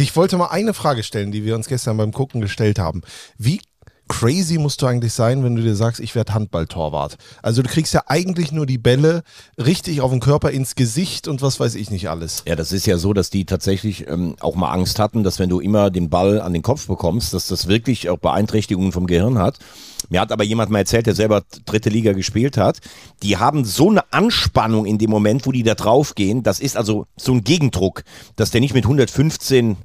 Ich wollte mal eine Frage stellen, die wir uns gestern beim Gucken gestellt haben. Wie crazy musst du eigentlich sein, wenn du dir sagst, ich werde Handballtorwart? Also du kriegst ja eigentlich nur die Bälle richtig auf den Körper, ins Gesicht und was weiß ich nicht alles. Ja, das ist ja so, dass die tatsächlich ähm, auch mal Angst hatten, dass wenn du immer den Ball an den Kopf bekommst, dass das wirklich auch Beeinträchtigungen vom Gehirn hat. Mir hat aber jemand mal erzählt, der selber dritte Liga gespielt hat. Die haben so eine Anspannung in dem Moment, wo die da draufgehen. Das ist also so ein Gegendruck, dass der nicht mit 115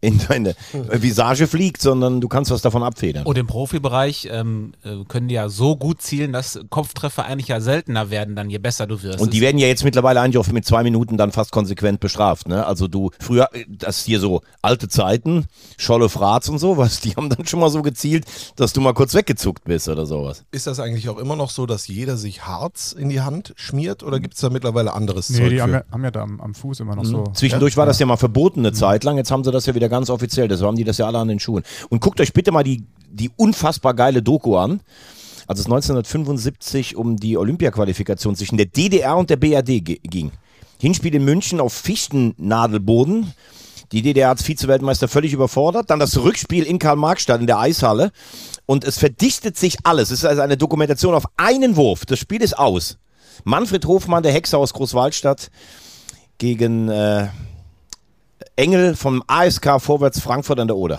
in deine Visage fliegt, sondern du kannst was davon abfedern. Und im Profibereich ähm, äh, können die ja so gut zielen, dass Kopftreffer eigentlich ja seltener werden, dann je besser du wirst. Und die werden ja jetzt mittlerweile eigentlich auch mit zwei Minuten dann fast konsequent bestraft. Ne? Also du, früher, äh, das hier so alte Zeiten, Scholle Fratz und sowas, die haben dann schon mal so gezielt, dass du mal kurz weggezuckt bist oder sowas. Ist das eigentlich auch immer noch so, dass jeder sich Harz in die Hand schmiert oder gibt es da mittlerweile anderes Nee, Zeug die für? haben ja, haben ja da am, am Fuß immer noch so. Zwischendurch war das ja mal verboten eine Zeit lang, jetzt haben sie das ja wieder ganz offiziell, das haben die das ja alle an den Schuhen. Und guckt euch bitte mal die, die unfassbar geile Doku an. Als es 1975 um die Olympiaqualifikation zwischen der DDR und der BRD ging. Hinspiel in München auf Fichtennadelboden. Die DDR als Vize-Weltmeister völlig überfordert. Dann das Rückspiel in Karl-Marx-Stadt in der Eishalle. Und es verdichtet sich alles. Es ist also eine Dokumentation auf einen Wurf. Das Spiel ist aus. Manfred Hofmann, der Hexer aus Großwaldstadt, gegen äh, Engel vom ASK Vorwärts Frankfurt an der Oder.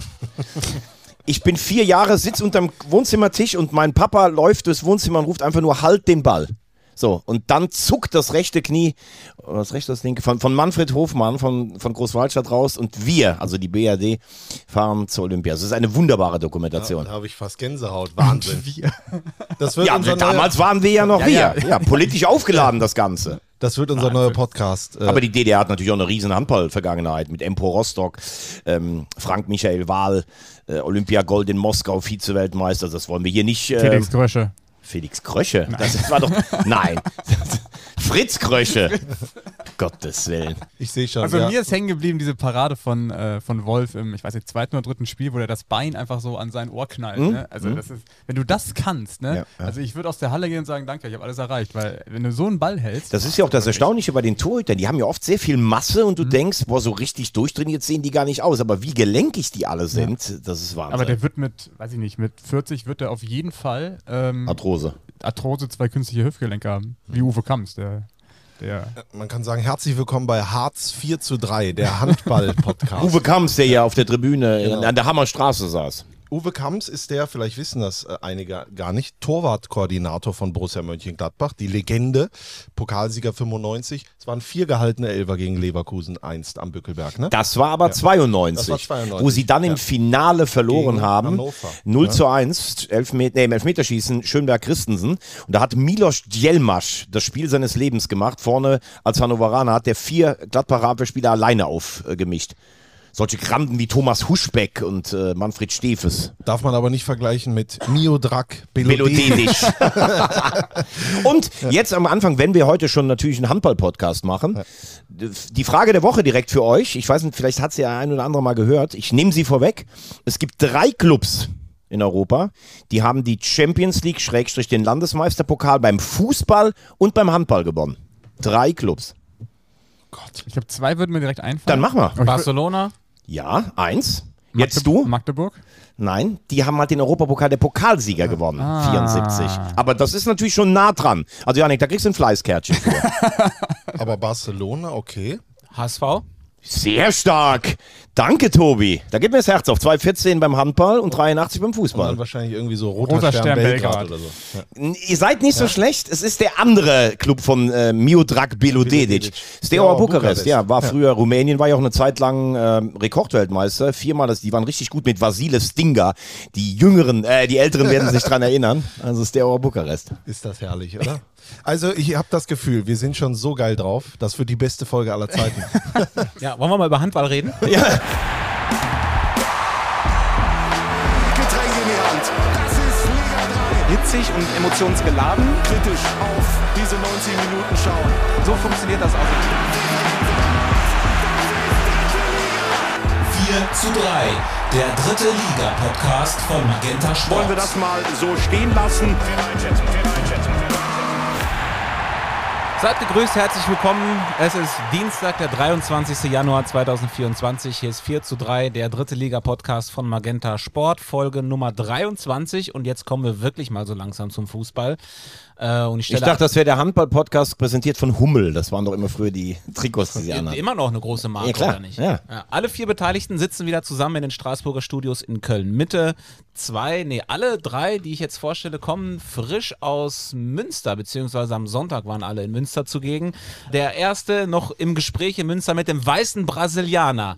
Ich bin vier Jahre, sitz unterm Wohnzimmertisch und mein Papa läuft durchs Wohnzimmer und ruft einfach nur Halt den Ball. So, und dann zuckt das rechte Knie, oder das rechte, das linke, von, von Manfred Hofmann von, von Großwaldstadt raus und wir, also die BRD, fahren zur Olympia. Das ist eine wunderbare Dokumentation. Da habe ich fast Gänsehaut. Wahnsinn. Das wird, Ja, unser, damals neuer, waren wir ja noch Ja, wir. ja. Ja, politisch aufgeladen das Ganze. das wird unser neuer Podcast. Äh, Aber die DDR hat natürlich auch eine riesen Handball-Vergangenheit mit Empor Rostock, ähm, Frank Michael Wahl, äh, Olympia Gold in Moskau, Vize-Weltmeister. Das wollen wir hier nicht. Äh, Felix Grösche. Felix Krösche. Das war doch. Nein. Fritz Krösche. Gottes Willen. ich sehe schon. Also ja. mir ist hängen geblieben diese Parade von, äh, von Wolf im, ich weiß nicht, zweiten oder dritten Spiel, wo der das Bein einfach so an sein Ohr knallt. Ne? Also das ist, wenn du das kannst, ne? Ja, ja. Also ich würde aus der Halle gehen und sagen, danke, ich habe alles erreicht, weil wenn du so einen Ball hältst. Das ist ja auch das Erstaunliche bei den Torhütern. Die haben ja oft sehr viel Masse und du denkst, boah, so richtig durchtrainiert sehen die gar nicht aus. Aber wie gelenkig die alle sind, das ist Wahnsinn. aber der wird mit, weiß ich nicht, mit 40 wird er auf jeden Fall ähm, Arthrose. Arthrose zwei künstliche Hüftgelenke haben. Wie Uwe Kamps, der, der Man kann sagen, herzlich willkommen bei Harz 4 zu 3, der Handball-Podcast. Uwe Kamps, der ja auf der Tribüne Genau. an der Hammerstraße saß. Uwe Kamps ist der, vielleicht wissen das äh, einige gar nicht, Torwartkoordinator von Borussia Mönchengladbach, die Legende, Pokalsieger 95. Es waren vier gehaltene Elfer gegen Leverkusen einst am Bückelberg, ne? Das war aber 92, Das war 92, wo sie dann im ja. Finale verloren Gegen haben. Hannover, 0 ja. zu 1, Elfmet nee, im Elfmeterschießen, Schönberg-Christensen. Und da hat Milos Djelmasch das Spiel seines Lebens gemacht. Vorne als Hannoveraner hat der vier Gladbacher Abwehrspieler alleine aufgemischt. Solche Granden wie Thomas Huschbeck und äh, Manfred Stefes. Darf man aber nicht vergleichen mit Miodrak Belodedic. Melodenisch. und jetzt am Anfang, wenn wir heute schon natürlich einen Handball-Podcast machen, die Frage der Woche direkt für euch. Ich weiß nicht, vielleicht hat sie ja ein oder andere mal gehört. Ich nehme sie vorweg. Es gibt drei Clubs in Europa, die haben die Champions League Schrägstrich den Landesmeisterpokal beim Fußball und beim Handball gewonnen. Drei Clubs. ich glaube, zwei würden mir direkt einfallen. Dann mach mal. Aber ich würd- Barcelona? Ja, eins. Magdeb- Jetzt du? Magdeburg? Nein, die haben halt den Europapokal der Pokalsieger gewonnen, Ah. 74. Aber das ist natürlich schon nah dran. Also Janik, da kriegst du ein Fleißkärtchen für. Aber Barcelona, okay. HSV? Sehr stark. Danke, Tobi. Da geht mir das Herz auf. 2,14 beim Handball und 83 beim Und dann Fußball. wahrscheinlich irgendwie so Roter, Roter Stern, Stern Belgrad, Belgrad. oder so. Ja. Ihr seid nicht so schlecht. Es ist der andere Club von äh, Miodrag Belodedic. Steaua Bukarest. Bukarest. Ja, war früher Rumänien, war ja auch eine Zeit lang ähm, Rekordweltmeister. Viermal, das, die waren richtig gut mit Vasile Stinga. Die Jüngeren, äh, die Älteren werden sich dran erinnern. Also Steaua Bukarest. Ist das herrlich, oder? Also ich habe das Gefühl, wir sind schon so geil drauf. Das wird die beste Folge aller Zeiten. Ja, wollen wir mal über Handball reden? Ja. Getränk in die Hand. Das ist Liga Hitzig und emotionsgeladen. 3. Kritisch auf diese 90 Minuten schauen. So funktioniert das auch. 4 zu 3, der dritte Liga-Podcast von Magenta Sport. Wollen wir das mal so stehen lassen? Seid gegrüßt, herzlich willkommen. Es ist Dienstag, der 23. Januar 2024. Hier ist 4 zu 3, der dritte Liga-Podcast von Magenta Sport, Folge Nummer 23. Und jetzt kommen wir wirklich mal so langsam zum Fußball. Äh, und ich, Ich dachte, das wäre der Handball-Podcast präsentiert von Hummel. Das waren doch immer früher die Trikots, die sie anhatten. immer noch eine große Marke, Ja, klar. oder nicht? Ja. Alle vier Beteiligten sitzen wieder zusammen in den Straßburger Studios in Köln-Mitte. Zwei, nee, alle drei, die ich jetzt vorstelle, kommen frisch aus Münster, beziehungsweise am Sonntag waren alle in Münster zugegen. Der erste noch im Gespräch in Münster mit dem weißen Brasilianer.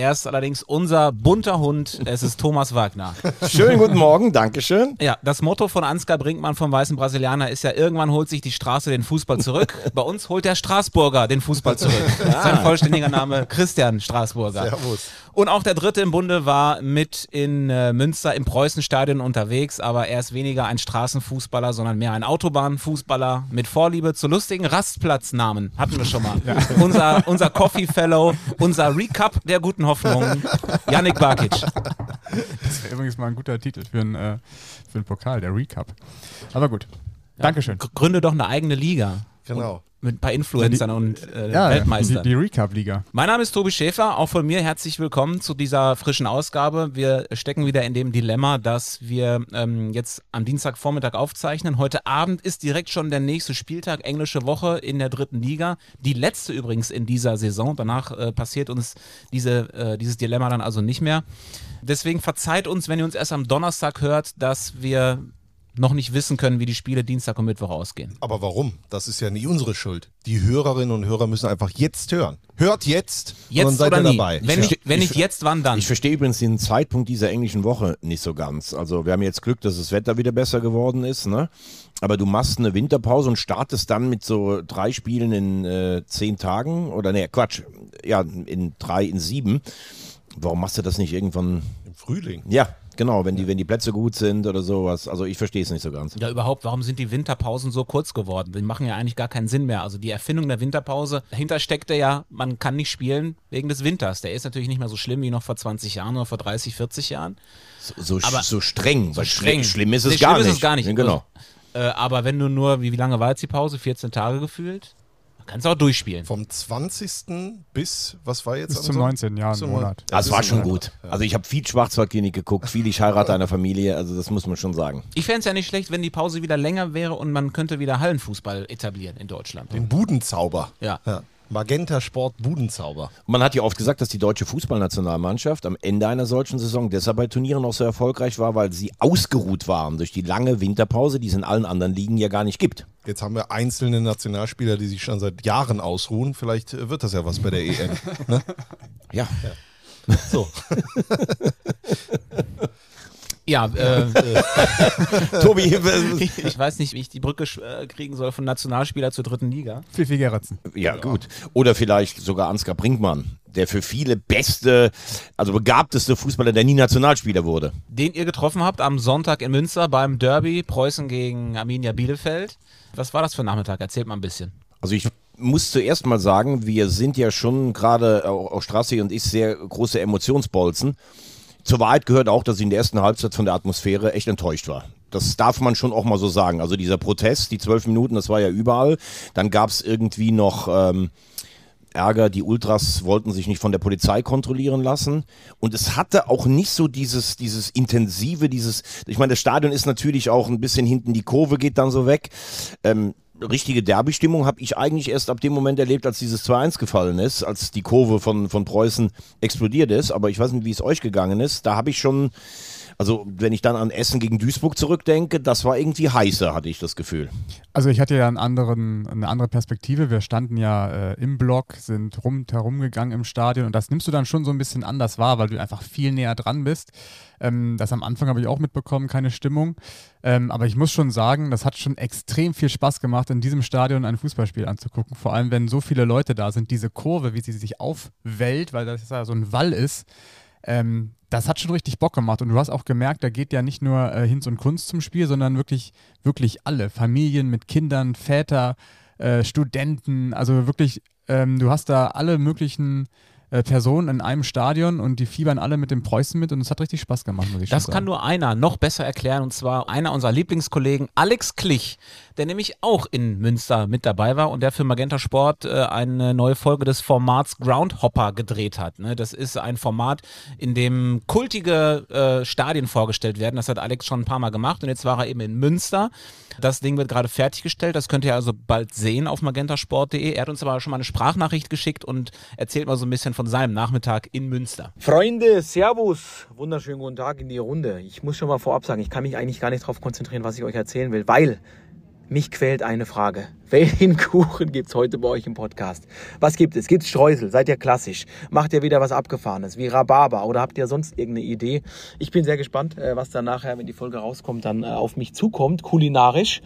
Er ist allerdings unser bunter Hund. Es ist Thomas Wagner. Schönen guten Morgen, Dankeschön. Ja, das Motto von Ansgar Brinkmann vom Weißen Brasilianer ist ja, irgendwann holt sich die Straße den Fußball zurück. Bei uns holt der Straßburger den Fußball zurück. Sein vollständiger Name Christian Straßburger. Servus. Und auch der dritte im Bunde war mit in äh, Münster im Preußenstadion unterwegs, aber er ist weniger ein Straßenfußballer, sondern mehr ein Autobahnfußballer mit Vorliebe zu lustigen Rastplatznamen. Hatten wir schon mal. Unser, unser Coffee Fellow, unser Recap der guten Hoffnung, Yannick Barkic. Das wäre übrigens mal ein guter Titel für einen, äh, für einen Pokal, der Recap. Aber gut. Dankeschön. G- Gründe doch eine eigene Liga. Genau. Mit ein paar Influencern und äh, Ja, Weltmeistern. die, die Recap-Liga. Mein Name ist Tobi Schäfer, auch von mir herzlich willkommen zu dieser frischen Ausgabe. Wir stecken wieder in dem Dilemma, dass wir ähm, jetzt am Dienstagvormittag aufzeichnen. Heute Abend ist direkt schon der nächste Spieltag, englische Woche in der dritten Liga. Die letzte übrigens in dieser Saison. Danach äh, passiert uns diese, äh, dieses Dilemma dann also nicht mehr. Deswegen verzeiht uns, wenn ihr uns erst am Donnerstag hört, dass wir noch nicht wissen können, wie die Spiele Dienstag und Mittwoch ausgehen. Aber warum? Das ist ja nie unsere Schuld. Die Hörerinnen und Hörer müssen einfach jetzt hören. Hört jetzt, und dann Jetzt seid oder ihr nie. dabei. Wenn, nicht, wenn Ich- nicht jetzt, wann dann? Ich verstehe übrigens den Zeitpunkt dieser englischen Woche nicht so ganz. Also wir haben jetzt Glück, dass das Wetter wieder besser geworden ist, ne? Aber du machst eine Winterpause und startest dann mit so drei Spielen in äh, zehn Tagen oder ne, Quatsch, ja, in drei, in sieben. Warum machst du das nicht irgendwann? Im Frühling. Ja, genau, wenn die, wenn die Plätze gut sind oder sowas. Also ich verstehe es nicht so ganz. Ja, überhaupt, warum sind die Winterpausen so kurz geworden? Die machen ja eigentlich gar keinen Sinn mehr. Also die Erfindung der Winterpause, dahinter steckte ja, man kann nicht spielen wegen des Winters. Der ist natürlich nicht mehr so schlimm wie noch vor 20 Jahren oder vor 30, 40 Jahren. So, so, Aber- so streng, weil streng. Schlimm, ist es Nee, gar schlimm nicht. ist es gar nicht. Ja, Genau. Äh, aber wenn du nur, wie, wie lange war jetzt die Pause? 14 Tage gefühlt? Kannst du auch durchspielen. Vom 20. bis, was war jetzt? Bis zum Sonntag? 19. Jahr Zum im Monat. Ja, Das bis war schon gut. Also ich habe viel Schwarzwaldklinik geguckt, viel Ich heirate einer Familie, also das muss man schon sagen. Ich fände es ja nicht schlecht, wenn die Pause wieder länger wäre und man könnte wieder Hallenfußball etablieren in Deutschland. Den Budenzauber. Ja. Magenta Sport Budenzauber. Man hat ja oft gesagt, dass die deutsche Fußballnationalmannschaft am Ende einer solchen Saison deshalb bei Turnieren auch so erfolgreich war, weil sie ausgeruht waren durch die lange Winterpause, die es in allen anderen Ligen ja gar nicht gibt. Jetzt haben wir einzelne Nationalspieler, die sich schon seit Jahren ausruhen. Vielleicht äh, wird das ja was bei der EM. ne? Ja. So. Ja, äh, äh, Tobi, ich weiß nicht, wie ich die Brücke äh, kriegen soll von Nationalspieler zur dritten Liga. Fifi Gerritsen. ja gut. Oder vielleicht sogar Ansgar Brinkmann, der für viele beste, also begabteste Fußballer, der nie Nationalspieler wurde. den ihr getroffen habt am Sonntag in Münster beim Derby Preußen gegen Arminia Bielefeld. Was war das für ein Nachmittag? Erzählt mal ein bisschen. Also ich muss zuerst mal sagen, wir sind ja schon gerade, auch, auch Strassi und ich, sehr große Emotionsbolzen. Zur Wahrheit gehört auch, dass ich in der ersten Halbzeit von der Atmosphäre echt enttäuscht war. Das darf man schon auch mal so sagen. Also dieser Protest, die zwölf Minuten, das war ja überall. Dann gab es irgendwie noch ähm, Ärger, die Ultras wollten sich nicht von der Polizei kontrollieren lassen. Und es hatte auch nicht so dieses, dieses intensive, dieses, ich meine, das Stadion ist natürlich auch ein bisschen hinten, die Kurve geht dann so weg. Ähm, richtige Derby-Stimmung habe ich eigentlich erst ab dem Moment erlebt, als dieses 2-1 gefallen ist, als die Kurve von, von Preußen explodiert ist. Aber ich weiß nicht, wie es euch gegangen ist. Da habe ich schon, also wenn ich dann an Essen gegen Duisburg zurückdenke, das war irgendwie heißer, hatte ich das Gefühl. Also ich hatte ja einen anderen, eine andere Perspektive. Wir standen ja äh, im Block, sind rum, herumgegangen im Stadion und das nimmst du dann schon so ein bisschen anders wahr, weil du einfach viel näher dran bist. Ähm, das am Anfang habe ich auch mitbekommen, keine Stimmung. Ähm, aber ich muss schon sagen, das hat schon extrem viel Spaß gemacht, in diesem Stadion ein Fußballspiel anzugucken. Vor allem, wenn so viele Leute da sind, diese Kurve, wie sie sich aufwellt, weil das ja so ein Wall ist. Ähm, das hat schon richtig Bock gemacht und du hast auch gemerkt, da geht ja nicht nur äh, Hinz und Kunst zum Spiel, sondern wirklich, wirklich alle. Familien mit Kindern, Väter, äh, Studenten, also wirklich, ähm, du hast da alle möglichen äh, Personen in einem Stadion und die fiebern alle mit dem Preußen mit und es hat richtig Spaß gemacht, muss ich Das schon kann sagen. nur einer noch besser erklären und zwar einer unserer Lieblingskollegen, Alex Klich, der nämlich auch in Münster mit dabei war und der für Magenta Sport äh, eine neue Folge des Formats Groundhopper gedreht hat. Ne? Das ist ein Format, in dem kultige äh, Stadien vorgestellt werden. Das hat Alex schon ein paar Mal gemacht und jetzt war er eben in Münster. Das Ding wird gerade fertiggestellt. Das könnt ihr also bald sehen auf magentasport.de. Er hat uns aber schon mal eine Sprachnachricht geschickt und erzählt mal so ein bisschen von seinem Nachmittag in Münster. Freunde, Servus. Wunderschönen guten Tag in die Runde. Ich muss schon mal vorab sagen, ich kann mich eigentlich gar nicht darauf konzentrieren, was ich euch erzählen will, weil mich quält eine Frage. Welchen Kuchen gibt's heute bei euch im Podcast? Was gibt es? Gibt's Streusel? Seid ihr klassisch? Macht ihr wieder was Abgefahrenes wie Rhabarber oder habt ihr sonst irgendeine Idee? Ich bin sehr gespannt, äh, was dann nachher, wenn die Folge rauskommt, dann äh, auf mich zukommt, kulinarisch.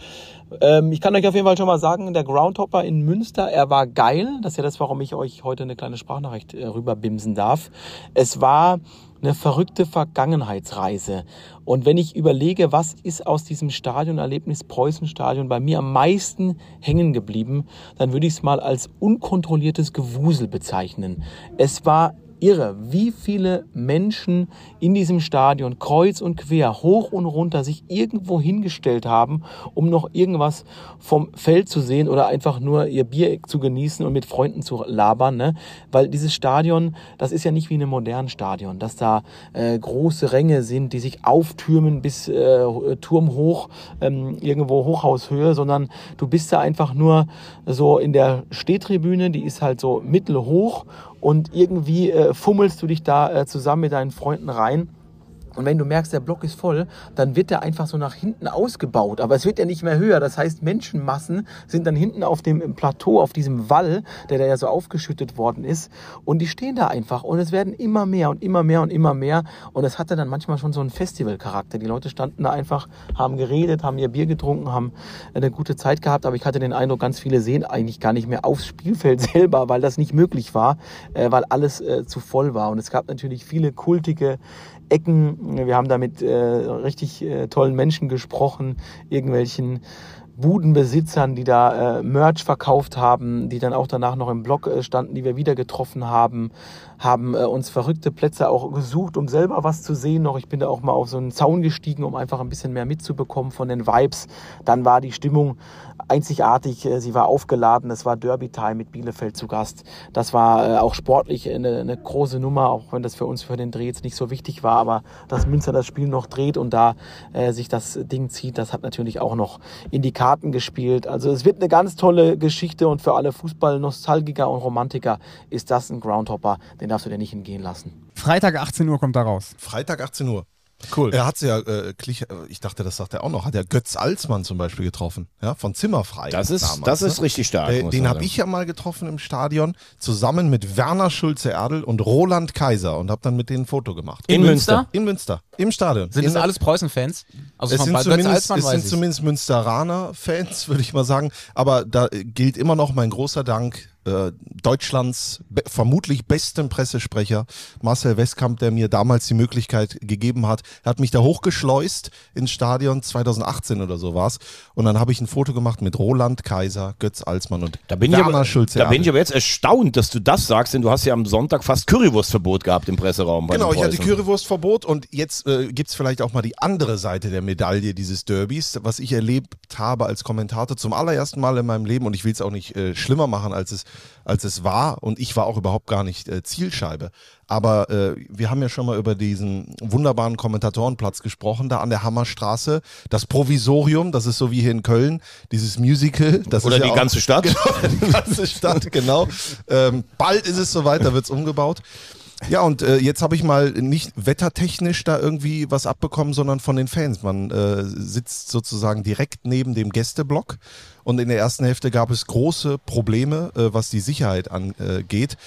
Ähm, ich kann euch auf jeden Fall schon mal sagen, der Groundhopper in Münster, er war geil. Das ist ja das, warum ich euch heute eine kleine Sprachnachricht äh, rüberbimsen darf. Es war eine verrückte Vergangenheitsreise. Und wenn ich überlege, was ist aus diesem Stadionerlebnis Preußenstadion bei mir am meisten hängen geblieben, dann würde ich es mal als unkontrolliertes Gewusel bezeichnen. Es war irre, wie viele Menschen in diesem Stadion kreuz und quer, hoch und runter sich irgendwo hingestellt haben, um noch irgendwas vom Feld zu sehen oder einfach nur ihr Bier zu genießen und mit Freunden zu labern. Ne? Weil dieses Stadion, das ist ja nicht wie in einem modernen Stadion, dass da äh, große Ränge sind, die sich auftürmen bis äh, turmhoch, ähm, irgendwo Hochhaushöhe, sondern du bist da einfach nur so in der Stehtribüne, die ist halt so mittelhoch und irgendwie äh, fummelst du dich da äh, zusammen mit deinen Freunden rein. Und wenn du merkst, der Block ist voll, dann wird der einfach so nach hinten ausgebaut. Aber es wird ja nicht mehr höher. Das heißt, Menschenmassen sind dann hinten auf dem Plateau, auf diesem Wall, der da ja so aufgeschüttet worden ist. Und die stehen da einfach. Und es werden immer mehr und immer mehr und immer mehr. Und es hatte dann manchmal schon so einen Festivalcharakter. Die Leute standen da einfach, haben geredet, haben ihr Bier getrunken, haben eine gute Zeit gehabt. Aber ich hatte den Eindruck, ganz viele sehen eigentlich gar nicht mehr aufs Spielfeld selber, weil das nicht möglich war, äh, weil alles äh, zu voll war. Und es gab natürlich viele kultige Ecken. Wir haben da mit äh, richtig äh, tollen Menschen gesprochen, irgendwelchen Budenbesitzern, die da äh, Merch verkauft haben, die dann auch danach noch im Blog äh, standen, die wir wieder getroffen haben, haben äh, uns verrückte Plätze auch gesucht, um selber was zu sehen. Noch ich bin da auch mal auf so einen Zaun gestiegen, um einfach ein bisschen mehr mitzubekommen von den Vibes. Dann war die Stimmung einzigartig, äh, sie war aufgeladen, es war Derby Time mit Bielefeld zu Gast. Das war äh, auch sportlich eine, eine große Nummer, auch wenn das für uns für den Dreh jetzt nicht so wichtig war, aber dass Münster das Spiel noch dreht und da äh, sich das Ding zieht, das hat natürlich auch noch in die Karten gespielt. Also es wird eine ganz tolle Geschichte und für alle Fußball-Nostalgiker und Romantiker ist das ein Groundhopper, den darfst du dir nicht entgehen lassen. Freitag 18 Uhr kommt da raus. Freitag 18 Uhr. Cool. Er hat ja, äh, äh, ich dachte, das sagt er auch noch, hat er Götz Alsmann zum Beispiel getroffen, ja, von Zimmerfrei. Das ist, damals, das ist ne? richtig stark. Äh, muss den habe ich ja mal getroffen im Stadion, zusammen mit Werner Schulze-Erdl und Roland Kaiser und habe dann mit denen ein Foto gemacht. In Münster? In Münster, im Stadion. Sind in das der- alles Preußen-Fans? Also es von sind, zumindest, es sind zumindest Münsteraner-Fans, würde ich mal sagen. Aber da äh, gilt immer noch mein großer Dank äh, Deutschlands be vermutlich besten Pressesprecher, Marcel Westkamp, der mir damals die Möglichkeit gegeben hat. Er hat mich da hochgeschleust ins Stadion, 2018 oder so war's. Und dann habe ich ein Foto gemacht mit Roland Kaiser, Götz Alsmann und Da bin, ich Werner aber, Schulze. da bin ich aber jetzt erstaunt, dass du das sagst, denn du hast ja am Sonntag fast Currywurstverbot gehabt im Presseraum. Genau, ich hatte. Currywurstverbot und jetzt äh, gibt es vielleicht auch mal die andere Seite der Medaille dieses Derbys, was ich erlebt habe als Kommentator zum allerersten Mal in meinem Leben und ich will es auch nicht äh, schlimmer machen, als es, als es war und ich war auch überhaupt gar nicht äh, Zielscheibe. Aber äh, wir haben ja schon mal über diesen wunderbaren Kommentatorenplatz gesprochen, da an der Hammerstraße. Das Provisorium, das ist so wie hier in Köln, dieses Musical. Das Oder ist ja die auch- ganze Stadt. die ganze Stadt, genau. Ähm, bald ist es soweit, da wird es umgebaut. Ja, und äh, jetzt habe ich mal nicht wettertechnisch da irgendwie was abbekommen, sondern von den Fans. Man äh, sitzt sozusagen direkt neben dem Gästeblock und in der ersten Hälfte gab es große Probleme, äh, was die Sicherheit angeht.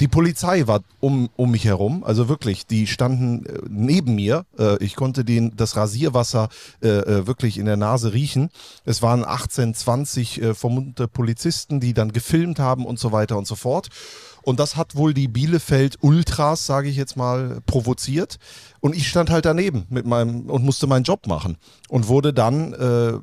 Die Polizei war um, um mich herum, also wirklich, die standen äh, neben mir. Äh, ich konnte den, das Rasierwasser äh, wirklich in der Nase riechen. Es waren 18, 20 äh, vermummte Polizisten, die dann gefilmt haben und so weiter und so fort. Und das hat wohl die Bielefeld Ultras, sage ich jetzt mal, provoziert. Und ich stand halt daneben mit meinem und musste meinen Job machen und wurde dann äh,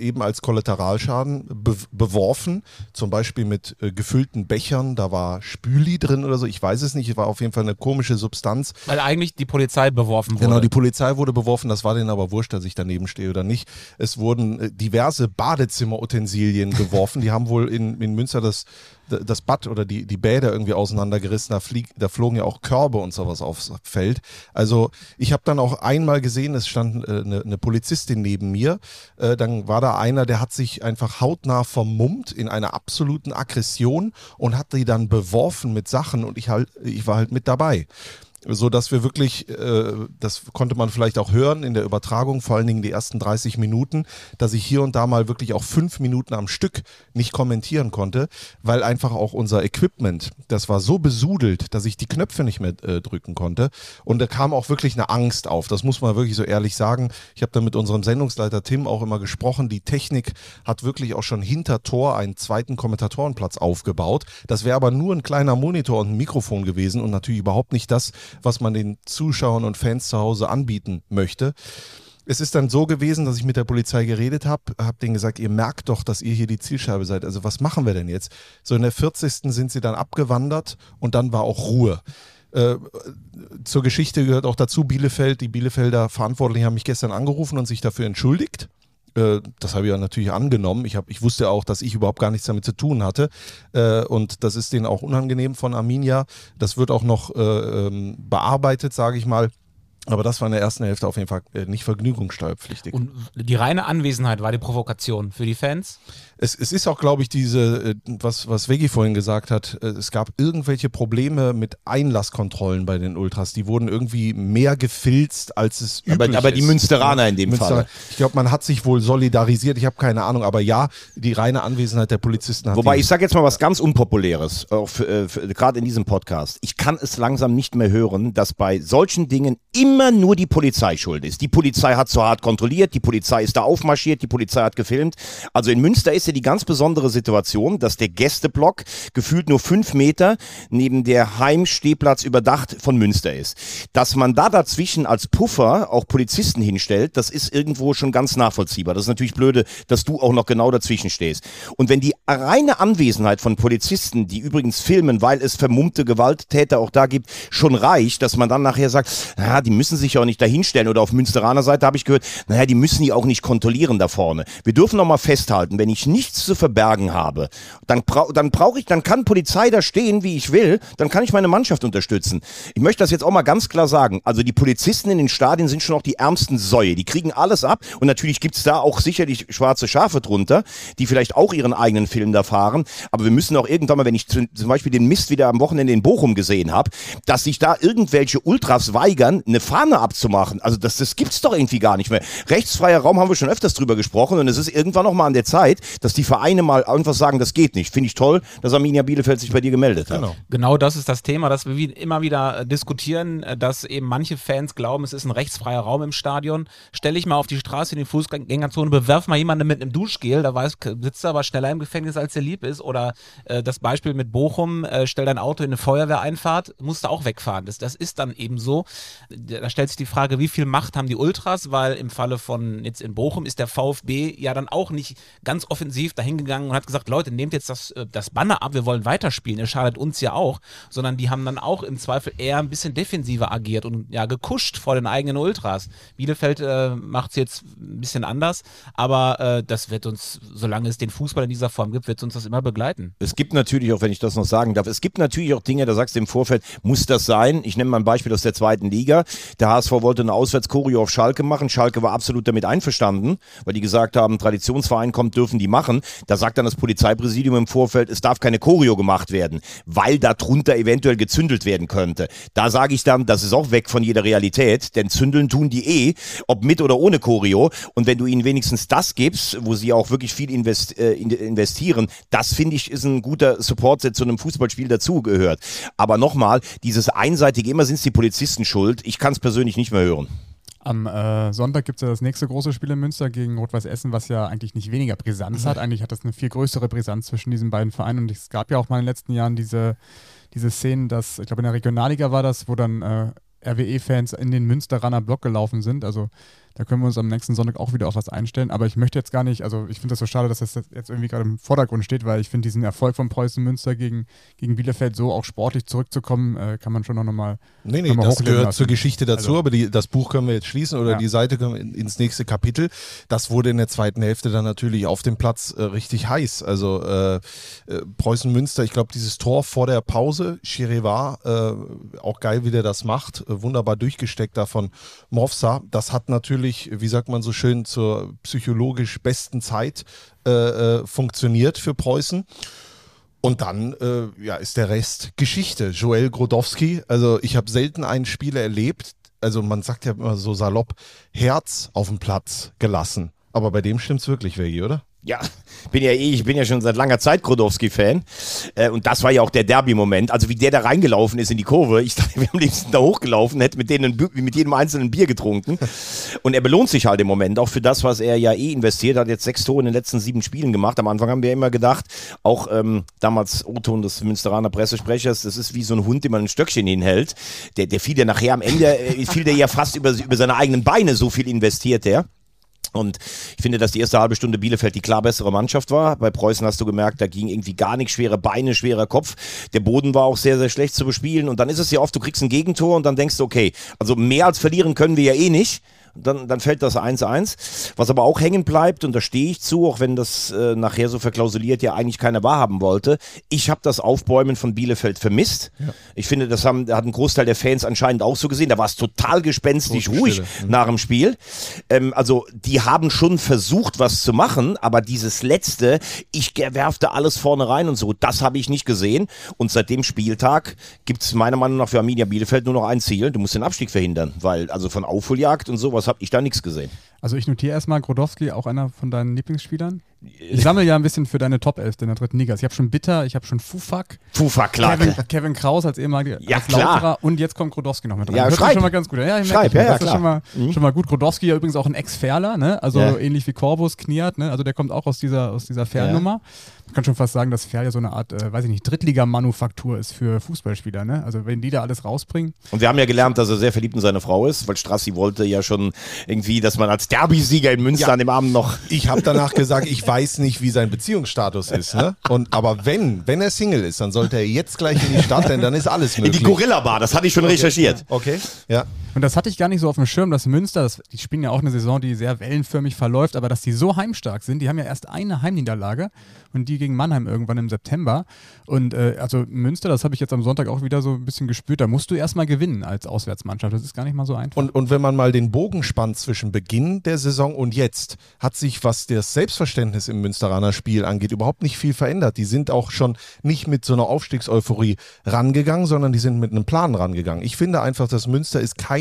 eben als Kollateralschaden be beworfen, zum Beispiel mit äh, gefüllten Bechern, da war Spüli drin oder so, ich weiß es nicht, es war auf jeden Fall eine komische Substanz. Weil eigentlich die Polizei beworfen wurde. Genau, die Polizei wurde beworfen, das war denen aber wurscht, dass ich daneben stehe oder nicht. Es wurden äh, diverse Badezimmerutensilien geworfen, die haben wohl in, in Münster das das Bad oder die, die Bäder irgendwie auseinandergerissen. Da, flieg, da flogen ja auch Körbe und sowas aufs Feld. Also ich habe dann auch einmal gesehen, es stand äh, eine, eine Polizistin neben mir. Äh, dann war da einer, der hat sich einfach hautnah vermummt in einer absoluten Aggression und hat die dann beworfen mit Sachen und ich halt, ich war halt mit dabei so dass wir wirklich, äh, das konnte man vielleicht auch hören in der Übertragung, vor allen Dingen die ersten 30 Minuten, dass ich hier und da mal wirklich auch fünf Minuten am Stück nicht kommentieren konnte, weil einfach auch unser Equipment, das war so besudelt, dass ich die Knöpfe nicht mehr äh, drücken konnte und da kam auch wirklich eine Angst auf. Das muss man wirklich so ehrlich sagen. Ich habe da mit unserem Sendungsleiter Tim auch immer gesprochen. Die Technik hat wirklich auch schon hinter Tor einen zweiten Kommentatorenplatz aufgebaut. Das wäre aber nur ein kleiner Monitor und ein Mikrofon gewesen und natürlich überhaupt nicht das, was man den Zuschauern und Fans zu Hause anbieten möchte. Es ist dann so gewesen, dass ich mit der Polizei geredet habe, habe denen gesagt, ihr merkt doch, dass ihr hier die Zielscheibe seid. Also was machen wir denn jetzt? So in der 40. sind sie dann abgewandert und dann war auch Ruhe. Äh, zur Geschichte gehört auch dazu Bielefeld. Die Bielefelder Verantwortlichen haben mich gestern angerufen und sich dafür entschuldigt. Äh, das habe ich ja natürlich angenommen. Ich, hab, ich wusste auch, dass ich überhaupt gar nichts damit zu tun hatte. Äh, und das ist denen auch unangenehm von Arminia. Das wird auch noch äh, ähm, bearbeitet, sage ich mal. Aber das war in der ersten Hälfte auf jeden Fall äh, nicht vergnügungssteuerpflichtig. Und die reine Anwesenheit war die Provokation für die Fans? Es, es ist auch, glaube ich, diese, äh, was, was Vegi vorhin gesagt hat, äh, es gab irgendwelche Probleme mit Einlasskontrollen bei den Ultras. Die wurden irgendwie mehr gefilzt, als es üblich aber, aber die. Münsteraner in dem Münster, Fall. Ich glaube, man hat sich wohl solidarisiert, ich habe keine Ahnung, aber ja, die reine Anwesenheit der Polizisten hat Wobei, ich sage jetzt mal was ganz Unpopuläres, äh, gerade in diesem Podcast. Ich kann es langsam nicht mehr hören, dass bei solchen Dingen immer nur die Polizei schuld ist. Die Polizei hat zu hart kontrolliert, die Polizei ist da aufmarschiert, die Polizei hat gefilmt. Also in Münster ist ja die ganz besondere Situation, dass der Gästeblock gefühlt nur fünf Meter neben der Heimstehplatz überdacht von Münster ist. Dass man da dazwischen als Puffer auch Polizisten hinstellt, das ist irgendwo schon ganz nachvollziehbar. Das ist natürlich blöde, dass du auch noch genau dazwischen stehst. Und wenn die reine Anwesenheit von Polizisten, die übrigens filmen, weil es vermummte Gewalttäter auch da gibt, schon reicht, dass man dann nachher sagt, naja, die müssen sich ja auch nicht dahinstellen. Oder auf Münsteraner Seite habe ich gehört, naja, die müssen die auch nicht kontrollieren da vorne. Wir dürfen noch mal festhalten, wenn ich nichts zu verbergen habe, dann, brau dann brauche ich, dann kann Polizei da stehen, wie ich will, dann kann ich meine Mannschaft unterstützen. Ich möchte das jetzt auch mal ganz klar sagen. Also die Polizisten in den Stadien sind schon auch die ärmsten Säue. Die kriegen alles ab und natürlich gibt's da auch sicherlich schwarze Schafe drunter, die vielleicht auch ihren eigenen Film da fahren. Aber wir müssen auch irgendwann mal, wenn ich zum Beispiel den Mist wieder am Wochenende in Bochum gesehen habe, dass sich da irgendwelche Ultras weigern, eine Fahne abzumachen. Also das, das gibt's doch irgendwie gar nicht mehr. Rechtsfreier Raum haben wir schon öfters drüber gesprochen und es ist irgendwann noch mal an der Zeit, dass die Vereine mal einfach sagen, das geht nicht. Finde ich toll, dass Arminia Bielefeld sich bei dir gemeldet hat. Genau. Genau das ist das Thema, das wir immer wieder äh, diskutieren, äh, dass eben manche Fans glauben, es ist ein rechtsfreier Raum im Stadion. Stell dich mal auf die Straße in die Fußgängerzone, bewerf mal jemanden mit einem Duschgel, da weiß, sitzt er aber schneller im Gefängnis, als er lieb ist. Oder äh, das Beispiel mit Bochum, äh, stell dein Auto in eine Feuerwehreinfahrt, musst du auch wegfahren. Das, das ist dann eben so. Da stellt sich die Frage, wie viel Macht haben die Ultras, weil im Falle von jetzt in Bochum ist der VfB ja dann auch nicht ganz offensiv dahingegangen und hat gesagt, Leute, nehmt jetzt das, äh, das Banner ab, wir wollen weiterspielen, ihr schadet uns ja auch, sondern die haben dann auch im Zweifel eher ein bisschen defensiver agiert und ja gekuscht vor den eigenen Ultras. Bielefeld äh, macht es jetzt ein bisschen anders, aber äh, das wird uns, solange es den Fußball in dieser Form gibt, wird uns das immer begleiten. Es gibt natürlich auch, wenn ich das noch sagen darf, es gibt natürlich auch Dinge, da sagst du im Vorfeld, muss das sein? Ich nehme mal ein Beispiel aus der zweiten Liga. Der HSV wollte eine Auswärtschoreo auf Schalke machen. Schalke war absolut damit einverstanden, weil die gesagt haben, Traditionsverein kommt, dürfen die machen. Da sagt dann das Polizeipräsidium im Vorfeld, es darf keine Choreo gemacht werden, weil darunter eventuell gezündelt werden könnte. Da sage ich dann, das ist auch weg von jeder Realität, denn zündeln tun die eh, ob mit oder ohne Choreo. Und wenn du ihnen wenigstens das gibst, wo sie auch wirklich viel invest, äh, in- investieren, das finde ich ist ein guter Support, der zu einem Fußballspiel dazugehört. Aber nochmal, dieses einseitige, immer sind es die Polizisten schuld, ich kann es persönlich nicht mehr hören. Am äh, Sonntag gibt es ja das nächste große Spiel in Münster gegen Rot-Weiß Essen, was ja eigentlich nicht weniger Brisanz hat. Eigentlich hat das eine viel größere Brisanz zwischen diesen beiden Vereinen. Und es gab ja auch mal in den letzten Jahren diese, diese Szenen, dass, ich glaube in der Regionalliga war das, wo dann äh, RWE-Fans in den Münsteraner Block gelaufen sind. Also Da können wir uns am nächsten Sonntag auch wieder auf was einstellen. Aber ich möchte jetzt gar nicht, also ich finde das so schade, dass das jetzt irgendwie gerade im Vordergrund steht, weil ich finde diesen Erfolg von Preußen Münster gegen, gegen Bielefeld so auch sportlich zurückzukommen, äh, kann man schon noch mal Nee, nee, mal das gehört lassen. zur Geschichte dazu, Also- aber die, das Buch können wir jetzt schließen oder Ja. die Seite können wir in- ins nächste Kapitel. Das wurde in der zweiten Hälfte dann natürlich auf dem Platz äh, richtig heiß. Also äh, äh, Preußen-Münster, ich glaube, dieses Tor vor der Pause, Chireva, äh, auch geil, wie der das macht, äh, wunderbar durchgesteckt da von Movsa. Das hat natürlich, wie sagt man so schön, zur psychologisch besten Zeit äh, äh, funktioniert für Preußen. Und dann äh, ja, ist der Rest Geschichte. Joel Grodowski, also ich habe selten einen Spieler erlebt, also man sagt ja immer so salopp, Herz auf dem Platz gelassen. Aber bei dem stimmt's wirklich, Vegi, oder? Ja, bin ja eh, ich bin ja schon seit langer Zeit Grodowski-Fan. Äh, und das war ja auch der Derby-Moment. Also wie der da reingelaufen ist in die Kurve. Ich dachte, wir am liebsten da hochgelaufen, hätte mit denen mit jedem einzelnen Bier getrunken. Und er belohnt sich halt im Moment auch für das, was er ja eh investiert hat. Jetzt sechs Tore in den letzten sieben Spielen gemacht. Am Anfang haben wir immer gedacht, auch ähm, damals O-Ton des Münsteraner Pressesprechers, das ist wie so ein Hund, dem man ein Stöckchen hinhält. Der, der fiel ja nachher am Ende, äh, fiel der ja fast über, über seine eigenen Beine, so viel investiert der. Und ich finde, dass die erste halbe Stunde Bielefeld die klar bessere Mannschaft war. Bei Preußen hast du gemerkt, da ging irgendwie gar nichts, schwere Beine, schwerer Kopf. Der Boden war auch sehr, sehr schlecht zu bespielen. Und dann ist es ja oft, du kriegst ein Gegentor und dann denkst du, okay, also mehr als verlieren können wir ja eh nicht. Dann, dann fällt das 1-1. Was aber auch hängen bleibt, und da stehe ich zu, auch wenn das äh, nachher so verklausuliert ja eigentlich keiner wahrhaben wollte, ich habe das Aufbäumen von Bielefeld vermisst. Ich finde, das haben, hat ein Großteil der Fans anscheinend auch so gesehen. Da war es total gespenstisch ruhig nach dem Spiel. Ähm, also die haben schon versucht, was zu machen, aber dieses letzte, ich werfte alles vorne rein und so, das habe ich nicht gesehen. Und seit dem Spieltag gibt es meiner Meinung nach für Arminia Bielefeld nur noch ein Ziel, du musst den Abstieg verhindern, weil also von Aufholjagd und sowas habe ich da nichts gesehen. Also ich notiere erstmal Grodowski, auch einer von deinen Lieblingsspielern. Ich sammle ja ein bisschen für deine Top 11 in der dritten Liga. Also Ich habe schon Bitter, ich habe schon Fufak, Fufa, klar. Kevin, Kevin Kraus als ehemaliger Ja, als klar. Lauterer und jetzt kommt Grodowski noch mit rein. Ja, Hört schreib. schon mal ganz gut. an. Ja, ich Schreib, schon. ja, ja, das ist klar. schon mal, Mhm. schon mal gut. Grodowski ja übrigens auch ein Ex-Ferler, ne? Also Ja. ähnlich wie Corbus, Kniat, ne? Also der kommt auch aus dieser, aus dieser Fernummer. Man kann schon fast sagen, dass Ferl ja so eine Art, äh, weiß ich nicht, Drittliga-Manufaktur ist für Fußballspieler, ne? Also wenn die da alles rausbringen. Und wir haben ja gelernt, dass er sehr verliebt in seine Frau ist, weil Strassi wollte ja schon irgendwie, dass man als Derby-Sieger in Münster Ja. an dem Abend noch Ich habe danach gesagt, ich weiß nicht, wie sein Beziehungsstatus ist. Ne? Und, aber wenn, wenn er Single ist, dann sollte er jetzt gleich in die Stadt, denn dann ist alles in möglich. die Gorilla-Bar, das hatte ich schon recherchiert. Okay, ja. Und das hatte ich gar nicht so auf dem Schirm, dass Münster, das, die spielen ja auch eine Saison, die sehr wellenförmig verläuft, aber dass die so heimstark sind, die haben ja erst eine Heimniederlage und die gegen Mannheim irgendwann im September. Und äh, also Münster, das habe ich jetzt am Sonntag auch wieder so ein bisschen gespürt, da musst du erstmal gewinnen als Auswärtsmannschaft. Das ist gar nicht mal so einfach. Und, und wenn man mal den Bogen spannt zwischen Beginn der Saison und jetzt, hat sich, was das Selbstverständnis im Münsteraner Spiel angeht, überhaupt nicht viel verändert. Die sind auch schon nicht mit so einer Aufstiegseuphorie rangegangen, sondern die sind mit einem Plan rangegangen. Ich finde einfach, dass Münster ist kein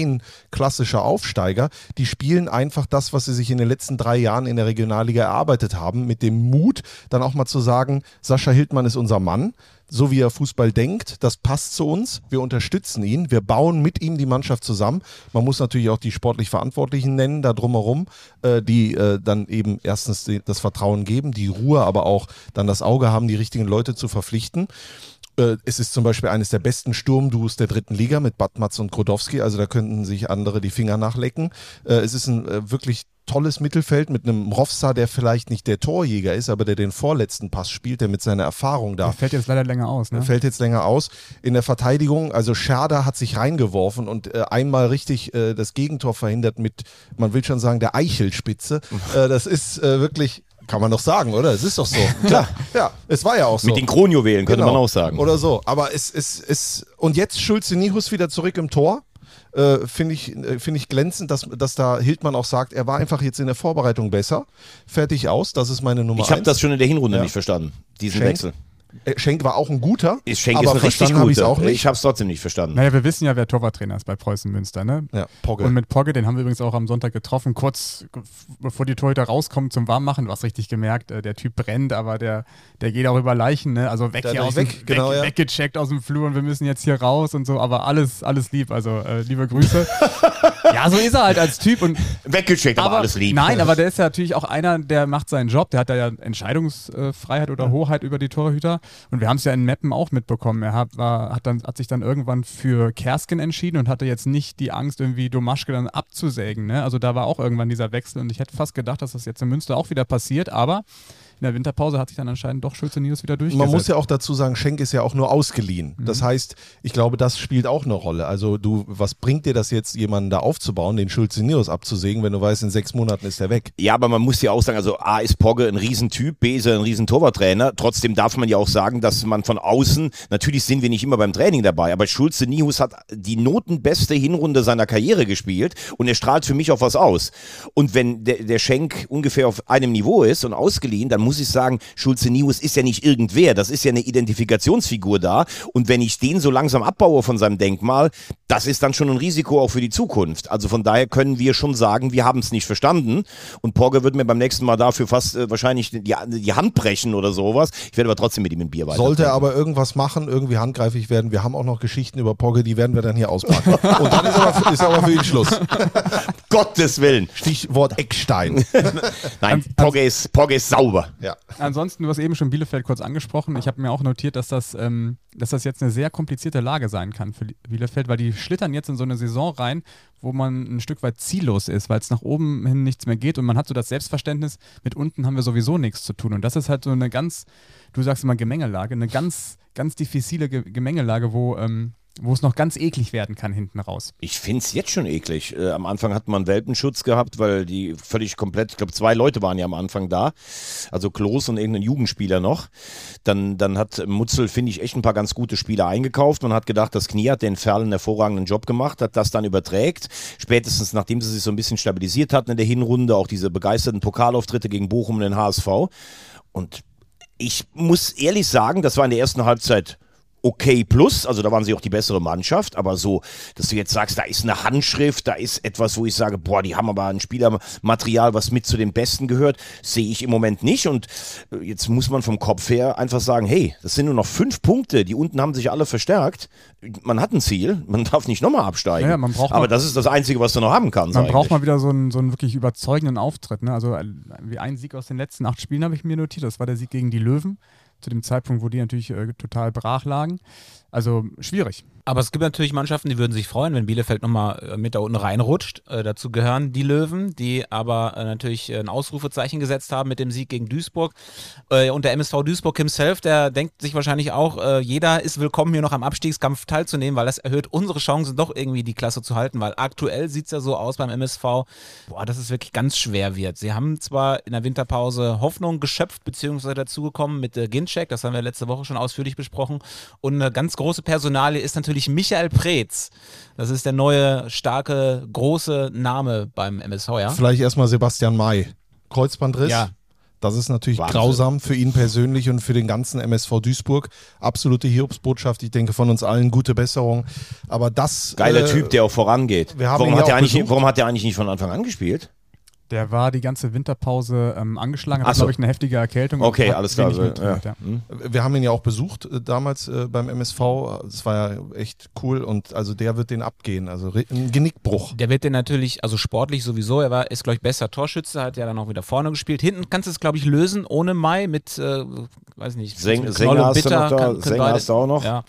klassischer Aufsteiger. Die spielen einfach das, was sie sich in den letzten drei Jahren in der Regionalliga erarbeitet haben, mit dem Mut, dann auch mal zu sagen, Sascha Hildmann ist unser Mann so wie er Fußball denkt, das passt zu uns. Wir unterstützen ihn. Wir bauen mit ihm die Mannschaft zusammen. Man muss natürlich auch die sportlich Verantwortlichen nennen, da drumherum, äh, die äh, dann eben erstens das Vertrauen geben, die Ruhe, aber auch dann das Auge haben, die richtigen Leute zu verpflichten. Äh, Es ist zum Beispiel eines der besten Sturmduos der dritten Liga mit Batmatz und Grodowski, also da könnten sich andere die Finger nachlecken. Äh, Es ist ein äh, wirklich tolles Mittelfeld mit einem Rovsa, der vielleicht nicht der Torjäger ist, aber der den vorletzten Pass spielt, der mit seiner Erfahrung da Der fällt jetzt leider länger aus, ne? fällt jetzt länger aus. In der Verteidigung, also Scherder hat sich reingeworfen und äh, einmal richtig äh, das Gegentor verhindert mit, man will schon sagen, der Eichelspitze. äh, das ist äh, wirklich, kann man doch sagen, oder? Es ist doch so. Klar. Ja, es war ja auch so. Mit den Kronjuwelen, könnte Genau. man auch sagen. Oder so. Aber es ist, es, und jetzt Schulze Nihus wieder zurück im Tor. Äh, Finde ich, äh, find ich glänzend, dass, dass da Hildmann auch sagt, er war einfach jetzt in der Vorbereitung besser. Fertig aus, das ist meine Nummer Ich habe eins. das schon in der Hinrunde Ja. nicht verstanden, diesen Schenk? Wechsel. Äh, Schenk war auch ein guter, Ist Schenk aber ist ein richtig guter. auch nicht. Ich habe es trotzdem nicht verstanden. Naja, wir wissen ja, wer Torwarttrainer ist bei Preußen Münster, ne? Ja, Pogge. Und mit Pogge, den haben wir übrigens auch am Sonntag getroffen, kurz bevor die Torhüter rauskommen zum Warmmachen, du hast richtig gemerkt, äh, der Typ brennt, aber der, der geht auch über Leichen, ne? Also weg Der hier aus euch dem, weg, genau, ja. weggecheckt aus dem Flur und wir müssen jetzt hier raus und so, aber alles, alles lieb, also äh, liebe Grüße. Ja, so ist er halt als Typ und Weggeschickt, aber, alles lieb. Nein, aber der ist ja natürlich auch einer, der macht seinen Job, der hat da ja Entscheidungsfreiheit oder Hoheit über die Torhüter. Und wir haben es ja in Meppen auch mitbekommen. Er hat, war, hat, dann, hat sich dann irgendwann für Kersken entschieden und hatte jetzt nicht die Angst, irgendwie Domaschke dann abzusägen. Ne? Also da war auch irgendwann dieser Wechsel und ich hätte fast gedacht, dass das jetzt in Münster auch wieder passiert, aber in der Winterpause hat sich dann anscheinend doch Schulze Nils wieder durchgesetzt. Man muss ja auch dazu sagen, Schenk ist ja auch nur ausgeliehen. Das heißt, ich glaube, das spielt auch eine Rolle. Also du, was bringt dir das jetzt, jemanden da aufzubauen, den Schulze Nils abzusägen, wenn du weißt, in sechs Monaten ist er weg? Ja, aber man muss ja auch sagen, also A ist Pogge ein Riesentyp, B ist er ein Riesentorwarttrainer. Trotzdem darf man ja auch sagen, dass man von außen, natürlich sind wir nicht immer beim Training dabei, aber Schulze Nihus hat die notenbeste Hinrunde seiner Karriere gespielt und er strahlt für mich auch was aus. Und wenn der, der Schenk ungefähr auf einem Niveau ist und ausgeliehen, dann muss ich sagen, Schulze Nihus ist ja nicht irgendwer, das ist ja eine Identifikationsfigur da. Und wenn ich den so langsam abbaue von seinem Denkmal, das ist dann schon ein Risiko auch für die Zukunft. Also von daher können wir schon sagen, wir haben es nicht verstanden. Und Porge wird mir beim nächsten Mal dafür fast äh, wahrscheinlich die, die Hand brechen oder sowas. Ich werde aber trotzdem mit ihm ein Bier weiter. Sollte er aber irgendwas machen, irgendwie handgreiflich werden, wir haben auch noch Geschichten über Pogge, die werden wir dann hier auspacken. Und dann ist aber, ist aber für ihn Schluss. Gottes Willen. Stichwort Eckstein. Nein, Pogge ist, Pogge ist sauber. Ja. Ansonsten, du hast eben schon Bielefeld kurz angesprochen. Ich habe mir auch notiert, dass das, ähm, dass das jetzt eine sehr komplizierte Lage sein kann für Bielefeld, weil die schlittern jetzt in so eine Saison rein, wo man ein Stück weit ziellos ist, weil es nach oben hin nichts mehr geht und man hat so das Selbstverständnis, mit unten haben wir sowieso nichts zu tun. Und das ist halt so eine ganz, du sagst immer Gemengelage, eine ganz, ganz diffizile Ge Gemengelage, wo, ähm, wo es noch ganz eklig werden kann hinten raus. Ich finde es jetzt schon eklig. Äh, am Anfang hat man Welpenschutz gehabt, weil die völlig komplett, ich glaube, zwei Leute waren ja am Anfang da. Also Klos und irgendein Jugendspieler noch. Dann, dann hat Mutzel, finde ich, echt ein paar ganz gute Spieler eingekauft. Man hat gedacht, das Knie hat den Ferl einen hervorragenden Job gemacht, hat das dann überträgt. Spätestens nachdem sie sich so ein bisschen stabilisiert hatten in der Hinrunde, auch diese begeisterten Pokalauftritte gegen Bochum und den HSV. Und ich muss ehrlich sagen, das war in der ersten Halbzeit okay plus, also da waren sie auch die bessere Mannschaft, aber so, dass du jetzt sagst, da ist eine Handschrift, da ist etwas, wo ich sage, boah, die haben aber ein Spielermaterial, was mit zu den Besten gehört, sehe ich im Moment nicht und äh, jetzt muss man vom Kopf her einfach sagen, hey, das sind nur noch fünf Punkte, die unten haben sich alle verstärkt, man hat ein Ziel, man darf nicht nochmal absteigen, Ja, man braucht aber mal- das ist das Einzige, was du noch haben kannst Man eigentlich. braucht mal wieder so einen, so einen wirklich überzeugenden Auftritt. Ne? Also äh, wie ein Sieg aus den letzten acht Spielen habe ich mir notiert. Das war der Sieg gegen die Löwen. Zu dem Zeitpunkt, wo die natürlich äh, total brach lagen. Also schwierig. Aber es gibt natürlich Mannschaften, die würden sich freuen, wenn Bielefeld nochmal äh, mit da unten reinrutscht. Äh, dazu gehören die Löwen, die aber äh, natürlich äh, ein Ausrufezeichen gesetzt haben mit dem Sieg gegen Duisburg. Äh, und der MSV Duisburg himself, der denkt sich wahrscheinlich auch, äh, jeder ist willkommen, hier noch am Abstiegskampf teilzunehmen, weil das erhöht unsere Chancen doch irgendwie die Klasse zu halten, weil aktuell sieht es ja so aus beim MSV, boah, dass es wirklich ganz schwer wird. Sie haben zwar in der Winterpause Hoffnung geschöpft, beziehungsweise dazugekommen mit äh, Ginczek, das haben wir letzte Woche schon ausführlich besprochen. Und eine ganz große Personalie ist natürlich Michael Preetz. Das ist der neue, starke, große Name beim MSV, ja? Vielleicht erstmal Sebastian May. Kreuzbandriss. Ja. Das ist natürlich Wahnsinn. grausam für ihn persönlich und für den ganzen MSV Duisburg. Absolute Hiobsbotschaft. Ich denke von uns allen gute Besserung. Aber das. Geiler äh, Typ, der auch vorangeht. wir haben warum, hat auch eigentlich, warum hat der eigentlich nicht von Anfang an gespielt? Der war die ganze Winterpause ähm, angeschlagen, hat, so. glaube ich, eine heftige Erkältung. Okay, alles klar. wenig Also, ja. ja. Hm. Wir haben ihn ja auch besucht äh, damals äh, beim MSV. Das war ja echt cool und also der wird den abgehen. Also ein Genickbruch. Der wird den natürlich, also sportlich sowieso, er war, ist, glaube ich, besser Torschütze, hat ja dann auch wieder vorne gespielt. Hinten kannst du es, glaube ich, lösen, ohne Mai, mit, äh, weiß nicht, Seng- Sänger Knoll und hast du Bitter. Sänger beide- hast du auch noch. Ja.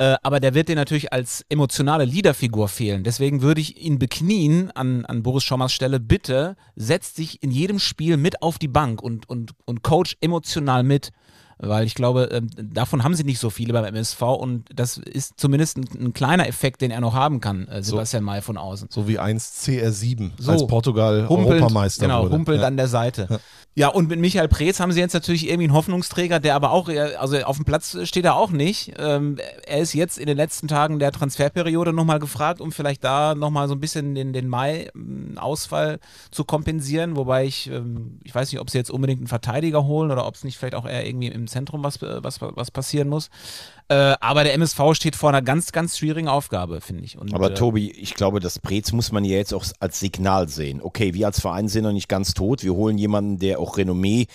Äh, aber der wird dir natürlich als emotionale Leaderfigur fehlen. Deswegen würde ich ihn beknien an, an Boris Schommers Stelle. Bitte setzt dich in jedem Spiel mit auf die Bank und, und, und coach emotional mit. Weil ich glaube, ähm, davon haben sie nicht so viele beim MSV und das ist zumindest ein, ein kleiner Effekt, den er noch haben kann, äh, Sebastian May von außen. So wie einst CR7, So. als Portugal Humpelt, Europameister genau, wurde. humpelt Ja. an der Seite. Ja. und mit Michael Preetz haben sie jetzt natürlich irgendwie einen Hoffnungsträger, der aber auch, eher- also auf dem Platz steht er auch nicht. Ähm, er ist jetzt in den letzten Tagen der Transferperiode nochmal gefragt, um vielleicht da nochmal so ein bisschen den, den Mai-Ausfall zu kompensieren, wobei ich, ähm, ich weiß nicht, ob sie jetzt unbedingt einen Verteidiger holen oder ob es nicht vielleicht auch eher irgendwie im Zentrum was, äh, was, was passieren muss. Äh, aber der MSV steht vor einer ganz, ganz schwierigen Aufgabe, finde ich. Und, Aber äh, Tobi, ich glaube, das Brez muss man ja jetzt auch als Signal sehen. Okay, wir als Verein sind noch nicht ganz tot. Wir holen jemanden, der auch Renommee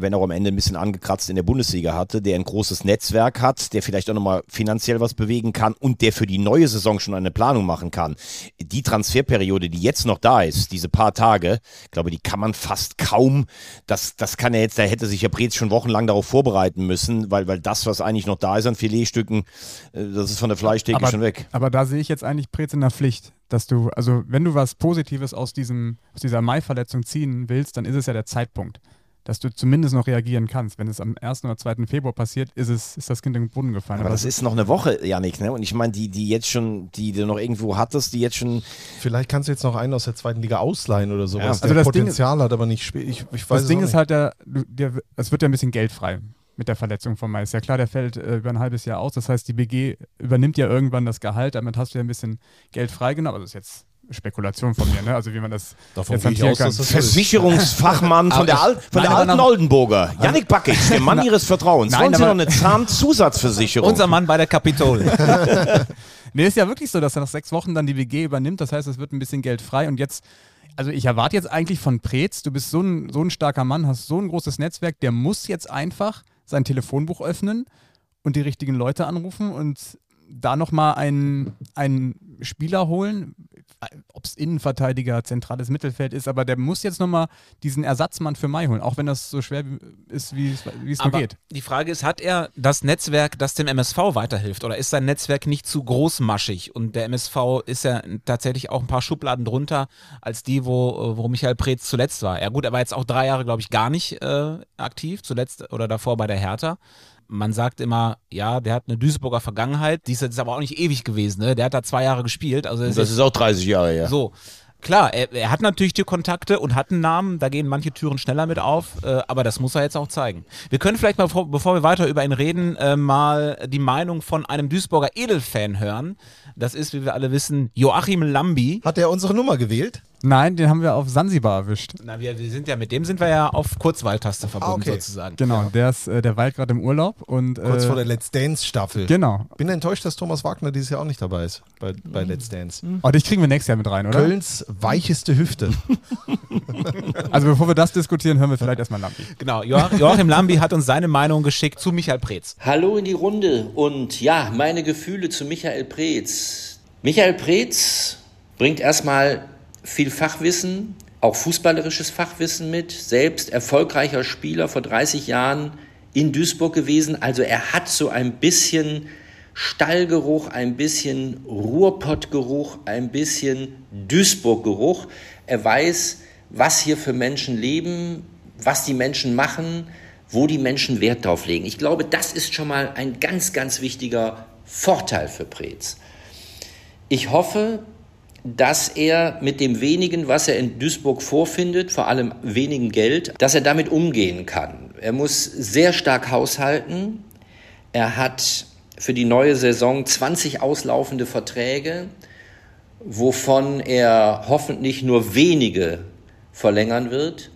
wenn auch am Ende ein bisschen angekratzt in der Bundesliga hatte, der ein großes Netzwerk hat, der vielleicht auch nochmal finanziell was bewegen kann und der für die neue Saison schon eine Planung machen kann. Die Transferperiode, die jetzt noch da ist, diese paar Tage, ich glaube, die kann man fast kaum, das, das kann er jetzt, da hätte sich ja Brez schon wochenlang darauf vorbereiten müssen, weil, weil das, was eigentlich noch da ist an Filetstücken, äh, das ist von der Fleischtheke aber, schon weg. Aber da sehe ich jetzt eigentlich Prez in der Pflicht, dass du, also wenn du was Positives aus, diesem, aus dieser Mai-Verletzung ziehen willst, dann ist es ja der Zeitpunkt, dass du zumindest noch reagieren kannst. Wenn es am 1. oder 2. Februar passiert, ist, es, ist das Kind in den Boden gefallen. Aber das ist noch eine Woche, Janik, ne? Und ich meine, die, die jetzt schon, die du noch irgendwo hattest, die jetzt schon. Vielleicht kannst du jetzt noch einen aus der zweiten Liga ausleihen oder sowas, Ja. der Also das Ding Potenzial hat, aber nicht spielt. Ich, ich weiß das Ding ist halt, der, der, es wird ja ein bisschen Geld frei mit der Verletzung von Mai. Ist ja klar, der fällt äh, über ein halbes Jahr aus. Das heißt, die BG übernimmt ja irgendwann das Gehalt. Damit hast du ja ein bisschen Geld freigenommen. Aber das ist jetzt Spekulation von mir, ne? Also wie man das Davon jetzt hantieren aus, kann. Versicherungsfachmann von der, Al von Nein, der alten nach- Oldenburger. Janik Bakic, der Mann ihres Vertrauens. Nein, Wollen Sie noch eine Zahnzusatzversicherung? Unser Mann bei der Kapitol. Nee, ist ja wirklich so, dass er nach sechs Wochen dann die WG übernimmt. Das heißt, es wird ein bisschen Geld frei. Und jetzt, also ich erwarte jetzt eigentlich von Preetz, du bist so ein, so ein starker Mann, hast so ein großes Netzwerk, der muss jetzt einfach sein Telefonbuch öffnen und die richtigen Leute anrufen und da nochmal einen, einen Spieler holen, ob es Innenverteidiger, zentrales Mittelfeld ist, aber der muss jetzt nochmal diesen Ersatzmann für Mai holen, auch wenn das so schwer ist, wie es, nur geht. die Frage ist, hat er das Netzwerk, das dem MSV weiterhilft? Oder ist sein Netzwerk nicht zu großmaschig? Und der MSV ist ja tatsächlich auch ein paar Schubladen drunter als die, wo, wo Michael Preetz zuletzt war. Ja gut, er war jetzt auch drei Jahre, glaube ich, gar nicht äh, aktiv, zuletzt oder davor bei der Hertha. Man sagt immer, ja, der hat eine Duisburger Vergangenheit, die ist jetzt aber auch nicht ewig gewesen, ne? Der hat da zwei Jahre gespielt. Also es das ist auch 30 Jahre her. so. Klar, er, er hat natürlich die Kontakte und hat einen Namen, da gehen manche Türen schneller mit auf, äh, aber das muss er jetzt auch zeigen. Wir können vielleicht mal, bevor, bevor wir weiter über ihn reden, äh, mal die Meinung von einem Duisburger Edelfan hören. Das ist, wie wir alle wissen, Joachim Lambi. Hat er unsere Nummer gewählt? Nein, den haben wir auf Sansibar erwischt. Na, wir, wir sind ja, mit dem sind wir ja auf Kurzwahltaste verbunden Ah, okay. sozusagen. Genau, der ist, äh, der weilt gerade im Urlaub und Kurz äh, vor der Let's Dance Staffel. genau. Bin enttäuscht, dass Thomas Wagner dieses Jahr auch nicht dabei ist bei, bei Let's Dance. Oh, dich kriegen wir nächstes Jahr mit rein, oder? Kölns weicheste Hüfte. Also bevor wir das diskutieren, hören wir vielleicht erstmal Lampi. Genau, Joach, Joachim Lambi hat uns seine Meinung geschickt zu Michael Preetz. Hallo in die Runde und ja, meine Gefühle zu Michael Preetz. Michael Preetz bringt erstmal viel Fachwissen, auch fußballerisches Fachwissen mit, selbst erfolgreicher Spieler vor 30 Jahren in Duisburg gewesen. Also er hat so ein bisschen Stallgeruch, ein bisschen Ruhrpottgeruch, ein bisschen Duisburg-Geruch. Er weiß, was hier für Menschen leben, was die Menschen machen, wo die Menschen Wert drauf legen. Ich glaube, das ist schon mal ein ganz, ganz wichtiger Vorteil für Preetz. Ich hoffe, dass er mit dem wenigen, was er in Duisburg vorfindet, vor allem wenigen Geld, dass er damit umgehen kann. Er muss sehr stark haushalten. Er hat für die neue Saison 20 auslaufende Verträge, wovon er hoffentlich nur wenige verlängern wird.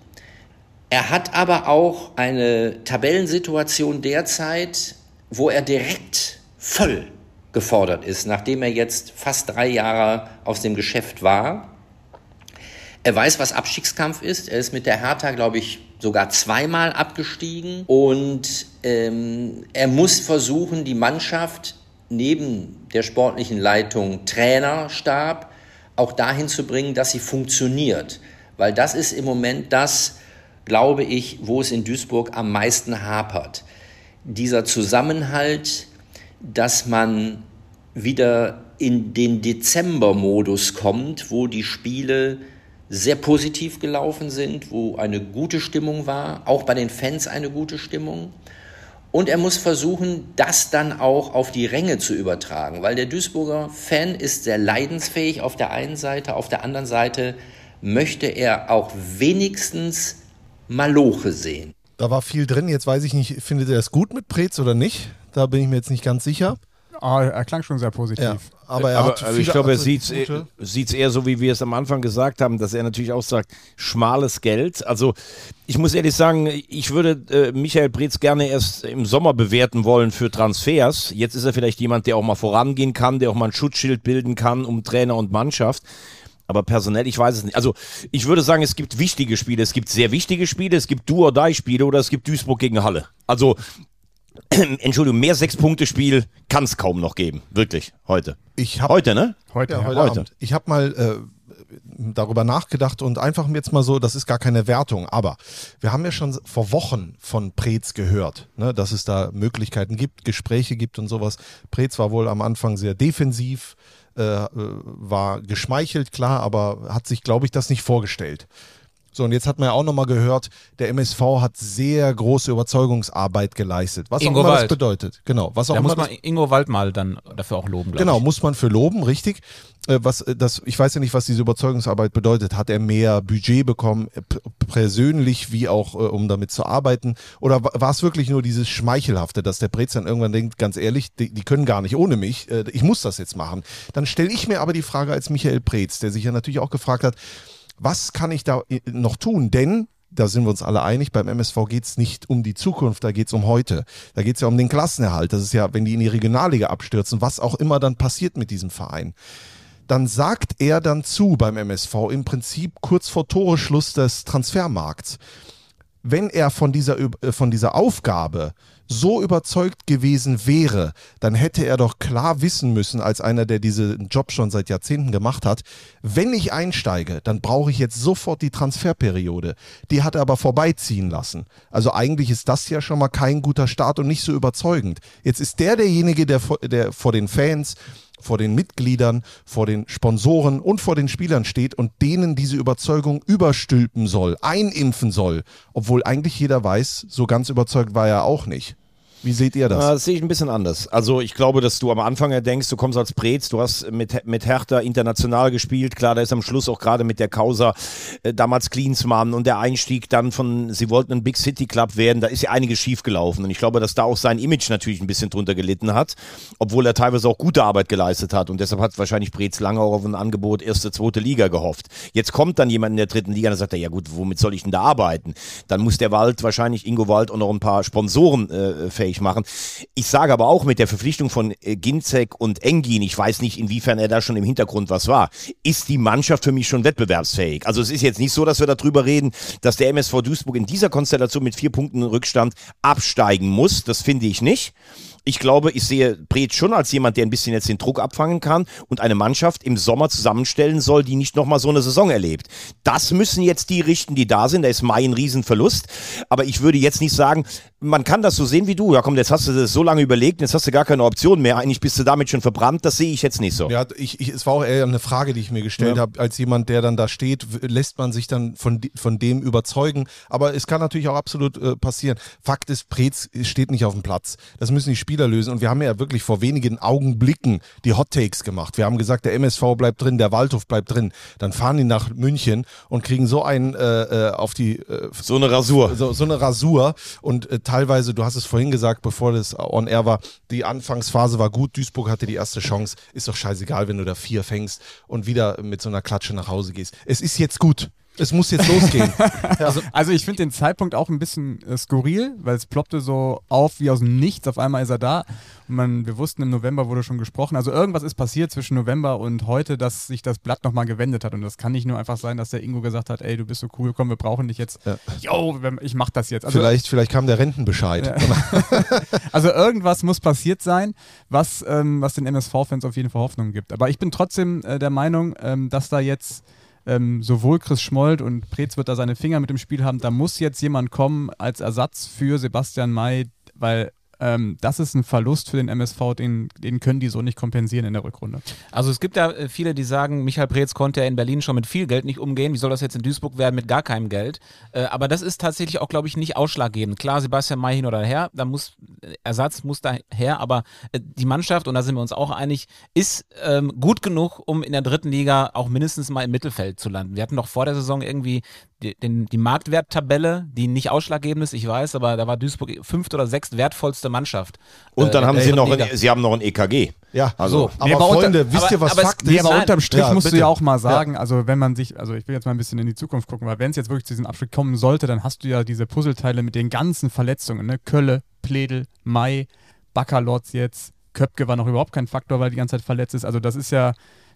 Er hat aber auch eine Tabellensituation derzeit, wo er direkt voll gefordert ist, nachdem er jetzt fast drei Jahre aus dem Geschäft war. Er weiß, was Abstiegskampf ist. Er ist mit der Hertha, glaube ich, sogar zweimal abgestiegen. Und ähm, er muss versuchen, die Mannschaft neben der sportlichen Leitung, Trainerstab, auch dahin zu bringen, dass sie funktioniert. Weil das ist im Moment das, glaube ich, wo es in Duisburg am meisten hapert. Dieser Zusammenhalt, dass man wieder in den Dezember-Modus kommt, wo die Spiele sehr positiv gelaufen sind, wo eine gute Stimmung war, auch bei den Fans eine gute Stimmung. Und er muss versuchen, das dann auch auf die Ränge zu übertragen, weil der Duisburger Fan ist sehr leidensfähig auf der einen Seite, auf der anderen Seite möchte er auch wenigstens Maloche sehen. Da war viel drin. Jetzt weiß ich nicht, findet er es gut mit Preetz oder nicht? Da bin ich mir jetzt nicht ganz sicher. Oh, er klang schon sehr positiv. Ja, aber er aber, hat aber ich glaube, er sieht es eher so, wie wir es am Anfang gesagt haben, dass er natürlich auch sagt, schmales Geld. Also ich muss ehrlich sagen, ich würde äh, Michael Breetz gerne erst im Sommer bewerten wollen für Transfers. Jetzt ist er vielleicht jemand, der auch mal vorangehen kann, der auch mal ein Schutzschild bilden kann um Trainer und Mannschaft. Aber personell, ich weiß es nicht. Also ich würde sagen, es gibt wichtige Spiele. Es gibt sehr wichtige Spiele. Es gibt Do-or-Die-Spiele oder es gibt Duisburg gegen Halle. Also Entschuldigung, mehr Sechs-Punkte-Spiel kann es kaum noch geben. Wirklich, heute. Ich habe Heute, ne? Heute, Ja, ja. heute, Heute. Abend. Ich habe mal äh, darüber nachgedacht und einfach jetzt mal so, das ist gar keine Wertung, aber wir haben ja schon vor Wochen von Preetz gehört, ne, dass es da Möglichkeiten gibt, Gespräche gibt und sowas. Preetz war wohl am Anfang sehr defensiv, äh, äh, war geschmeichelt, klar, aber hat sich, glaube ich, das nicht vorgestellt. So, und jetzt hat man ja auch nochmal gehört, der MSV hat sehr große Überzeugungsarbeit geleistet. Was Ingo auch immer das Wald. bedeutet. Genau. Was auch Da muss das man Ingo Wald mal dann dafür auch loben, Genau, ich. muss man für loben, richtig. Äh, Was, äh, das, ich weiß ja nicht, was diese Überzeugungsarbeit bedeutet. Hat er mehr Budget bekommen, äh, persönlich wie auch, um damit zu arbeiten? Oder wa- war es wirklich nur dieses Schmeichelhafte, dass der Brez dann irgendwann denkt, ganz ehrlich, die, die können gar nicht ohne mich, ich muss das jetzt machen. Dann stelle ich mir aber die Frage als Michael Preetz, der sich ja natürlich auch gefragt hat, was kann ich da äh, noch tun? Denn da sind wir uns alle einig, beim MSV geht es nicht um die Zukunft, da geht es um heute. Da geht es ja um den Klassenerhalt. Das ist ja, wenn die in die Regionalliga abstürzen, was auch immer dann passiert mit diesem Verein. Dann sagt er dann zu beim MSV im Prinzip kurz vor Toreschluss des Transfermarkts. Wenn er von dieser, äh, von dieser Aufgabe so überzeugt gewesen wäre, dann hätte er doch klar wissen müssen, als einer, der diesen Job schon seit Jahrzehnten gemacht hat, wenn ich einsteige, dann brauche ich jetzt sofort die Transferperiode. Die hat er aber vorbeiziehen lassen. Also eigentlich ist das ja schon mal kein guter Start und nicht so überzeugend. Jetzt ist der derjenige, der der vor den Fans vor den Mitgliedern, vor den Sponsoren und vor den Spielern steht und denen diese Überzeugung überstülpen soll, einimpfen soll, obwohl eigentlich jeder weiß, so ganz überzeugt war er auch nicht. Wie seht ihr das? Das sehe ich ein bisschen anders. Also ich glaube, dass du am Anfang ja denkst, du kommst als Preetz, du hast mit, mit Hertha international gespielt. Klar, da ist am Schluss auch gerade mit der Causa äh, damals Klinsmann und der Einstieg dann von, sie wollten ein Big City Club werden, da ist ja einiges schiefgelaufen. Und ich glaube, dass da auch sein Image natürlich ein bisschen drunter gelitten hat, obwohl er teilweise auch gute Arbeit geleistet hat. Und deshalb hat wahrscheinlich Preetz lange auch auf ein Angebot erste, zweite Liga gehofft. Jetzt kommt dann jemand in der dritten Liga und dann sagt er, ja gut, womit soll ich denn da arbeiten? Dann muss der Wald wahrscheinlich, Ingo Wald, auch noch ein paar Sponsoren äh, fähig machen. Ich sage aber auch mit der Verpflichtung von äh, Ginzek und Engin, ich weiß nicht, inwiefern er da schon im Hintergrund was war, ist die Mannschaft für mich schon wettbewerbsfähig. Also es ist jetzt nicht so, dass wir darüber reden, dass der MSV Duisburg in dieser Konstellation mit vier Punkten Rückstand absteigen muss. Das finde ich nicht. Ich glaube, ich sehe Breth schon als jemand, der ein bisschen jetzt den Druck abfangen kann und eine Mannschaft im Sommer zusammenstellen soll, die nicht nochmal so eine Saison erlebt. Das müssen jetzt die richten, die da sind. Da ist Mai ein Riesenverlust. Aber ich würde jetzt nicht sagen, man kann das so sehen wie du. Ja komm, jetzt hast du das so lange überlegt, jetzt hast du gar keine Option mehr. Eigentlich bist du damit schon verbrannt. Das sehe ich jetzt nicht so. Ja, ich, ich, es war auch eher eine Frage, die ich mir gestellt Ja. habe, als jemand, der dann da steht, lässt man sich dann von, von dem überzeugen. Aber es kann natürlich auch absolut äh, passieren. Fakt ist, Preetz steht nicht auf dem Platz. Das müssen die Spieler lösen. Und wir haben ja wirklich vor wenigen Augenblicken die Hot Takes gemacht. Wir haben gesagt, der MSV bleibt drin, der Waldhof bleibt drin. Dann fahren die nach München und kriegen so einen äh, äh, auf die äh, So eine Rasur. so, so eine Rasur und äh, teilweise, du hast es vorhin gesagt, bevor das on air war, die Anfangsphase war gut, Duisburg hatte die erste Chance, ist doch scheißegal, wenn du da vier fängst und wieder mit so einer Klatsche nach Hause gehst. Es ist jetzt gut. Es muss jetzt losgehen. Also, also ich finde den Zeitpunkt auch ein bisschen äh, skurril, weil es ploppte so auf wie aus dem Nichts. Auf einmal ist er da. Und man, wir wussten, im November wurde schon gesprochen. Also irgendwas ist passiert zwischen November und heute, dass sich das Blatt nochmal gewendet hat. Und das kann nicht nur einfach sein, dass der Ingo gesagt hat, ey, du bist so cool, komm, wir brauchen dich jetzt. Jo, wir- ich mach das jetzt. Also, vielleicht, vielleicht kam der Rentenbescheid. also irgendwas muss passiert sein, was, ähm, was den MSV-Fans auf jeden Fall Hoffnung gibt. Aber ich bin trotzdem äh, der Meinung, ähm, dass da jetzt ähm, sowohl Chris Schmold und Preetz wird da seine Finger mit dem Spiel haben, da muss jetzt jemand kommen als Ersatz für Sebastian May, weil ähm, das ist ein Verlust für den MSV, den, den können die so nicht kompensieren in der Rückrunde. Also es gibt ja äh, viele, die sagen, Michael Preetz konnte ja in Berlin schon mit viel Geld nicht umgehen. Wie soll das jetzt in Duisburg werden mit gar keinem Geld? Äh, aber das ist tatsächlich auch, glaube ich, nicht ausschlaggebend. Klar, Sebastian May hin oder her, da muss äh, Ersatz muss da aber äh, die Mannschaft, und da sind wir uns auch einig, ist ähm, gut genug, um in der dritten Liga auch mindestens mal im Mittelfeld zu landen. Wir hatten doch vor der Saison irgendwie die, den, die Marktwerttabelle, die nicht ausschlaggebend ist, ich weiß, aber da war Duisburg fünft oder sechst wertvollste Mannschaft. Und dann äh, haben der sie dritten noch, ein, sie haben noch ein EKG. ja, Also, aber Nee, aber unter- Freunde, wisst aber- ihr, was aber Fakt ist? aber aber unterm Strich Ja, musst du bitte. ja auch mal sagen, also wenn man sich, also ich will jetzt mal ein bisschen in die Zukunft gucken, weil wenn es jetzt wirklich zu diesem Abschnitt kommen sollte, dann hast du ja diese Puzzleteile mit den ganzen Verletzungen, ne? Kölle, Pledel, Mai, Baccalotz jetzt, Köpke war noch überhaupt kein Faktor, weil die ganze Zeit verletzt ist. Also das ist ja,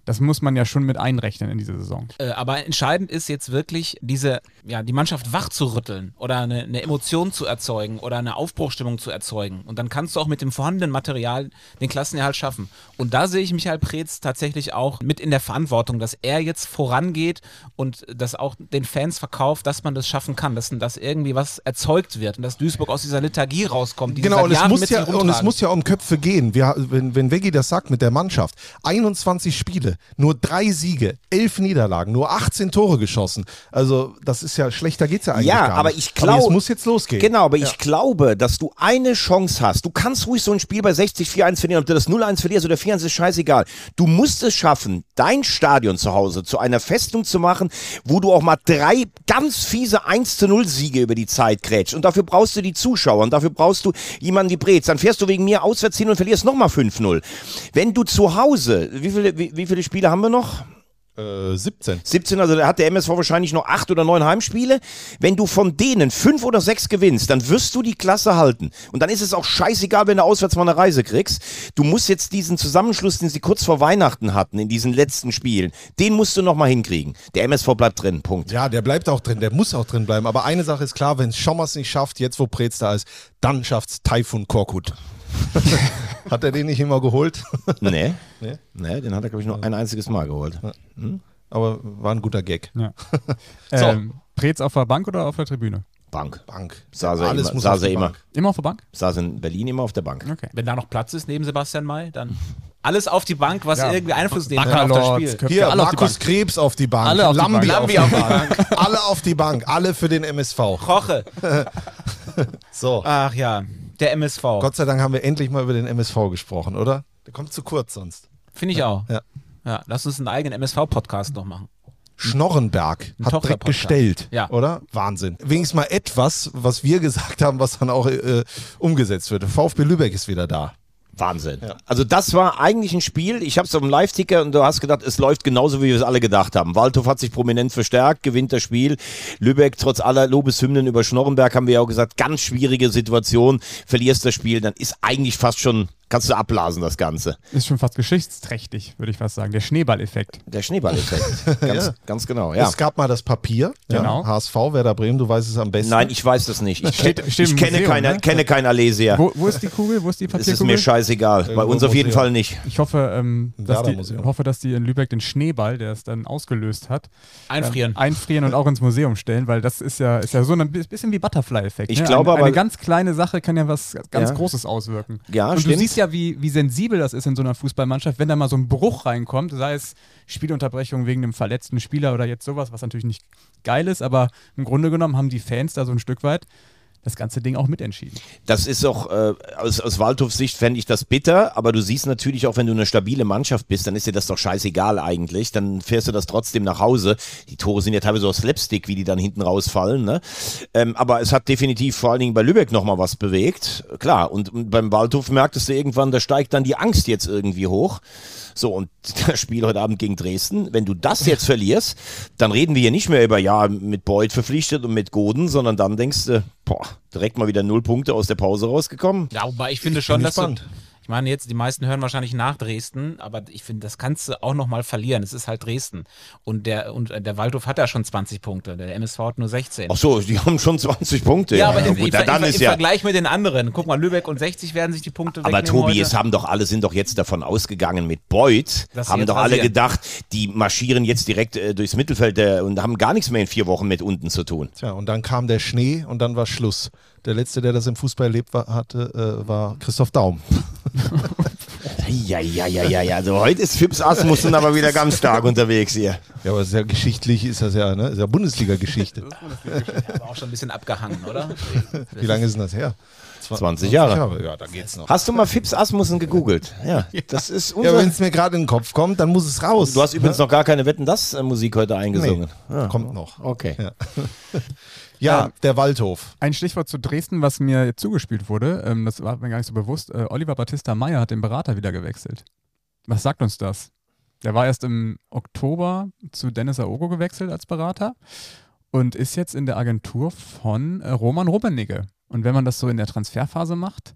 Das muss man ja schon mit einrechnen in diese Saison. Äh, aber entscheidend ist jetzt wirklich, diese, ja, die Mannschaft wach zu rütteln oder eine, eine Emotion zu erzeugen oder eine Aufbruchstimmung zu erzeugen. Und dann kannst du auch mit dem vorhandenen Material den Klassenerhalt schaffen. Und da sehe ich Michael Preetz tatsächlich auch mit in der Verantwortung, dass er jetzt vorangeht und das auch den Fans verkauft, dass man das schaffen kann, dass, dass irgendwie was erzeugt wird und dass Duisburg aus dieser Lethargie rauskommt. Die Genau, und es, muss mit ja, und es muss ja um Köpfe gehen. Wir, wenn, wenn Veggie das sagt mit der Mannschaft, 21 Spiele, nur drei Siege, elf Niederlagen, nur 18 Tore geschossen. Also, das ist ja, schlechter geht's ja eigentlich Ja, gar aber nicht. ich glaube. es muss jetzt losgehen. Genau, aber ich glaube, dass du eine Chance hast. Du kannst ruhig so ein Spiel bei 60 4-1 verlieren. Ob du das 0-1 verlierst oder 4-1 ist scheißegal. Du musst es schaffen, dein Stadion zu Hause zu einer Festung zu machen, wo du auch mal drei ganz fiese 1-0-Siege über die Zeit grätschst. Und dafür brauchst du die Zuschauer und dafür brauchst du jemanden wie Brez. Dann fährst du wegen mir auswärts hin und verlierst nochmal 5-0. Wenn du zu Hause, wie viele, wie, wie viele Spiele haben wir noch? Äh, 17. 17, also da hat der MSV wahrscheinlich noch acht oder neun Heimspiele. Wenn du von denen fünf oder sechs gewinnst, dann wirst du die Klasse halten. Und dann ist es auch scheißegal, wenn du auswärts mal eine Reise kriegst. Du musst jetzt diesen Zusammenschluss, den sie kurz vor Weihnachten hatten, in diesen letzten Spielen, den musst du noch mal hinkriegen. Der MSV bleibt drin, Punkt. Ja, der bleibt auch drin, der muss auch drin bleiben. Aber eine Sache ist klar, wenn Schommers nicht schafft, jetzt wo Preetz da ist, dann schafft's Taifun Korkut. Hat er den nicht immer geholt? Nee. Nee? Nee, den hat er, glaube ich, nur ein einziges Mal geholt. Aber war ein guter Gag. Ja. ähm, Preetz auf der Bank oder auf der Tribüne? Bank. Bank. Saß er Alles immer, muss saß auf die er immer. Bank. Immer auf der Bank? Saß in Berlin immer auf der Bank. Okay. Wenn da noch Platz ist neben Sebastian May, dann alles auf die Bank, was Ja. irgendwie Einfluss nehmen kann auf das Spiel. Hier, alle auf die Markus Bank. Krebs auf die Bank. Alle auf die Lambi, Bank. auf, die Bank. alle auf die Bank. Alle für den MSV. Koche. So. Ach ja, der MSV. Gott sei Dank haben wir endlich mal über den MSV gesprochen, oder? Der kommt zu kurz sonst. Finde ich auch. Ja. Ja, lass uns einen eigenen MSV-Podcast noch machen. Schnorrenberg Ein hat direkt gestellt, Ja. oder? Wahnsinn. Wenigstens mal etwas, was wir gesagt haben, was dann auch äh, umgesetzt wird. VfB Lübeck ist wieder da. Wahnsinn. Also das war eigentlich ein Spiel, ich habe es auf dem Live-Ticker und du hast gedacht, es läuft genauso, wie wir es alle gedacht haben. Waldhof hat sich prominent verstärkt, gewinnt das Spiel. Lübeck, trotz aller Lobeshymnen über Schnorrenberg, haben wir ja auch gesagt, ganz schwierige Situation, verlierst das Spiel, dann ist eigentlich fast schon, kannst du abblasen das Ganze. Ist schon fast geschichtsträchtig, würde ich fast sagen. Der Schneeballeffekt. Der Schneeballeffekt. ganz, ganz genau, ja. Es gab mal das Papier. Genau. Ja, HSV, Werder Bremen, du weißt es am besten. Nein, ich weiß das nicht. Ich, Steht- steht ich kenne, Museum, keine, ne? kenne kein Alesia. Wo, wo ist die Kugel? Wo ist die Es ist Papierkugel? mir scheißegal. Bei Irgendwo uns auf jeden Museum. Fall nicht. Ich hoffe, ähm, dass die, hoffe, dass die in Lübeck den Schneeball, der es dann ausgelöst hat, Einfrieren. ähm, einfrieren und auch ins Museum stellen, weil das ist ja, ist ja so ein bisschen wie Butterfly-Effekt. Ich ne? glaube eine, aber- eine ganz kleine Sache kann ja was ganz Ja. Großes auswirken. Ja, und stimmt. Ja, wie, wie sensibel das ist in so einer Fußballmannschaft, wenn da mal so ein Bruch reinkommt, sei es Spielunterbrechung wegen einem verletzten Spieler oder jetzt sowas, was natürlich nicht geil ist, aber im Grunde genommen haben die Fans da so ein Stück weit das ganze Ding auch mitentschieden. Das ist auch, äh, aus, aus Waldhofs Sicht fände ich das bitter, aber du siehst natürlich auch, wenn du eine stabile Mannschaft bist, dann ist dir das doch scheißegal eigentlich. Dann fährst du das trotzdem nach Hause. Die Tore sind ja teilweise aus Slapstick, wie die dann hinten rausfallen. Ne? Ähm, aber es hat definitiv vor allen Dingen bei Lübeck nochmal was bewegt. Klar, und, und beim Waldhof merktest du irgendwann, da steigt dann die Angst jetzt irgendwie hoch. So, und das Spiel heute Abend gegen Dresden, wenn du das jetzt verlierst, dann reden wir hier nicht mehr über, ja, mit Beuth verpflichtet und mit Goden, sondern dann denkst du, boah, direkt mal wieder null Punkte aus der Pause rausgekommen. Ja, wobei ich finde Ich schon, dass du, gespannt. Ich meine jetzt, die meisten hören wahrscheinlich nach Dresden, aber ich finde, das kannst du auch nochmal verlieren. Es ist halt Dresden. Und der, und der Waldhof hat ja schon 20 Punkte, der MSV hat nur 16. Ach so, die haben schon 20 Punkte. ja, aber im, gut, im, dann im, ist im ja. Vergleich mit den anderen, guck mal, Lübeck und 60 werden sich die Punkte Aber Tobi, heute. es haben doch alle, sind doch jetzt davon ausgegangen mit Beuth, sie haben doch alle gedacht, die marschieren jetzt direkt äh, durchs Mittelfeld äh, und haben gar nichts mehr in vier Wochen mit unten zu tun. Tja, und dann kam der Schnee und dann war Schluss. Der letzte, der das im Fußball erlebt war, hatte, äh, war Christoph Daum. Ja, ja, ja, ja, ja. Also heute ist Fips Asmussen aber wieder ganz stark unterwegs hier. Ja, aber sehr geschichtlich ist das ja, ne? Ist ja Bundesliga-Geschichte. aber auch schon ein bisschen abgehangen, oder? Wie lange ist denn das her? Zwa- 20 Jahre. Ja, da geht's noch. Hast du mal Fips Asmussen gegoogelt? Ja, das ist Ja, unser... wenn es mir gerade in den Kopf kommt, dann muss es raus. du hast übrigens noch gar keine Wetten, das äh, Musik heute eingesungen. nee, kommt noch. Okay. Ja. Ja, der Waldhof. Ein Stichwort zu Dresden, was mir zugespielt wurde, ähm, das war mir gar nicht so bewusst. Äh, Oliver Battista Meyer hat den Berater wieder gewechselt. Was sagt uns das? Der war erst im Oktober zu Dennis Aogo gewechselt als Berater und ist jetzt in der Agentur von äh, Roman Rummenigge. Und wenn man das so in der Transferphase macht,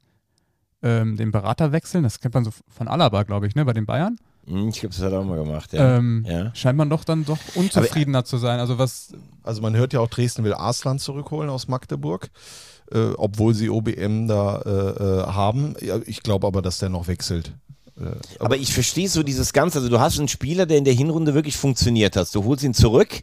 ähm, den Berater wechseln, das kennt man so von Alaba, glaube ich, ne, bei den Bayern. Hm, Ich glaube, das hat er auch mal gemacht. Ja. Ähm, ja. Scheint man doch dann doch unzufriedener zu sein. Also was, Also man hört ja auch, Dresden will Arslan zurückholen aus Magdeburg, äh, obwohl sie OBM da äh, äh, haben. Ja, ich glaube aber, dass der noch wechselt. Aber ich verstehe so dieses Ganze. Also du hast einen Spieler, der in der Hinrunde wirklich funktioniert hat. Du holst ihn zurück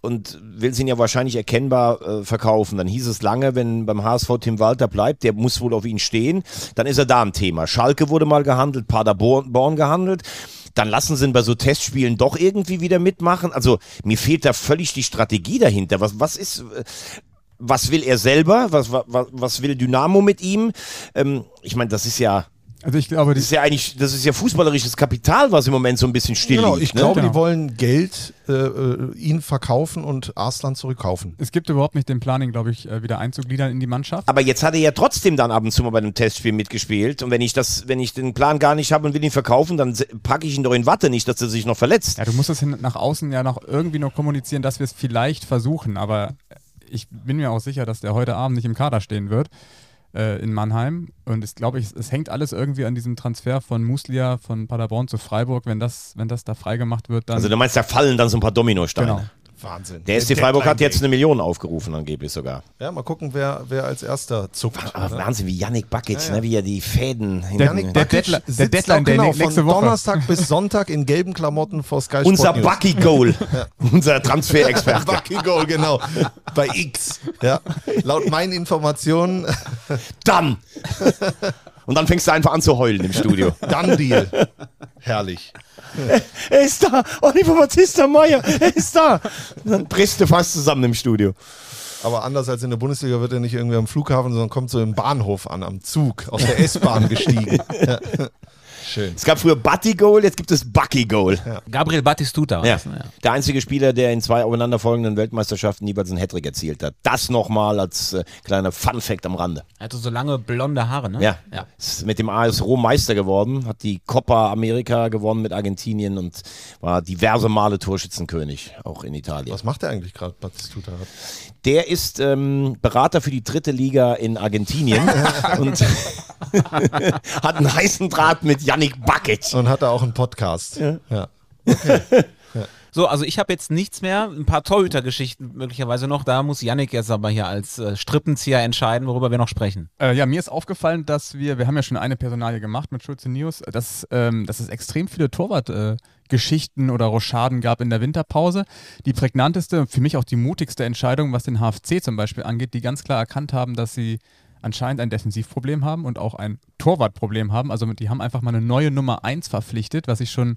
und willst ihn ja wahrscheinlich erkennbar äh, verkaufen. Dann hieß es lange, wenn beim HSV Tim Walter bleibt, der muss wohl auf ihn stehen, dann ist er da im Thema. Schalke wurde mal gehandelt, Paderborn gehandelt. Dann lassen sie ihn bei so Testspielen doch irgendwie wieder mitmachen. Also mir fehlt da völlig die Strategie dahinter. Was, was ist, äh, was will er selber? Was, was, was will Dynamo mit ihm? Ähm, ich meine, das ist ja, also ich glaube, das ist ja eigentlich, das ist ja fußballerisches Kapital, was im Moment so ein bisschen still Genau, liegt. ich ne? glaube, Genau. die wollen Geld äh, äh, ihn verkaufen und Arslan zurückkaufen. es gibt überhaupt nicht den Planning, glaube ich, äh, wieder einzugliedern in die Mannschaft. Aber jetzt hat er ja trotzdem dann ab und zu mal bei einem Testspiel mitgespielt. Und wenn ich das, wenn ich den Plan gar nicht habe und will ihn verkaufen, dann packe ich ihn doch in Watte, nicht, dass er sich noch verletzt. Ja, du musst es hin- nach außen ja noch irgendwie noch kommunizieren, dass wir es vielleicht versuchen, aber ich bin mir auch sicher, dass der heute Abend nicht im Kader stehen wird äh, in Mannheim. Und ich glaube, ich, es hängt alles irgendwie an diesem Transfer von Muslia von Paderborn zu Freiburg. Wenn das, wenn das da freigemacht wird, dann. Also du meinst, da fallen dann so ein paar Dominosteine. genau. Wahnsinn. Der SC Freiburg hat jetzt eine Million aufgerufen, angeblich sogar. Ja, mal gucken, wer, wer als erster zuckt. Aber oder? Wahnsinn, wie Yannick Bakic, ne, wie er die Fäden Der- Janik der Deadline- der genau nächste von Woche. Donnerstag bis Sonntag in gelben Klamotten vor Sky Unser Sport News. Bucky Goal, unser Transferexperte. Bucky Goal, genau. Bei X. Ja. Laut meinen Informationen, Dann! Und dann fängst du einfach an zu heulen im Studio. dann Deal. Herrlich. Er ist da! Oliver Battista Meyer, er ist da! Und dann brichst du fast zusammen im Studio. Aber anders als in der Bundesliga wird er nicht irgendwie am Flughafen, sondern kommt so im Bahnhof an, am Zug, aus der S-Bahn gestiegen. Ja. Schön. Es gab früher Butty Goal, jetzt gibt es Bucky Goal. Gabriel Battistuta. Ja. das, ne? Der einzige Spieler, der in zwei aufeinanderfolgenden Weltmeisterschaften jeweils einen Hattrick erzielt hat. Das nochmal als äh, kleiner Fun-Fact am Rande. Er hatte so lange blonde Haare, ne? Ja. ja. Ist mit dem AS Rom Meister geworden, hat die Copa America gewonnen mit Argentinien und war diverse Male Torschützenkönig, auch in Italien. Was macht er eigentlich gerade, Batistuta? Der ist ähm, Berater für die dritte Liga in Argentinien und hat einen heißen Draht mit Yannick Bakic. Und hat er auch einen Podcast. Ja. So, also ich habe jetzt nichts mehr. Ein paar Torhütergeschichten möglicherweise noch. Da muss Yannick jetzt aber hier als äh, Strippenzieher entscheiden, worüber wir noch sprechen. Äh, ja, mir ist aufgefallen, dass wir, wir haben ja schon eine Personalie gemacht mit Schulze News, dass, ähm, dass es extrem viele Torwart-Geschichten oder Rochaden gab in der Winterpause. Die prägnanteste und für mich auch die mutigste Entscheidung, was den HFC zum Beispiel angeht, die ganz klar erkannt haben, dass sie anscheinend ein Defensivproblem haben und auch ein Torwartproblem haben. Also die haben einfach mal eine neue Nummer 1 verpflichtet, was ich schon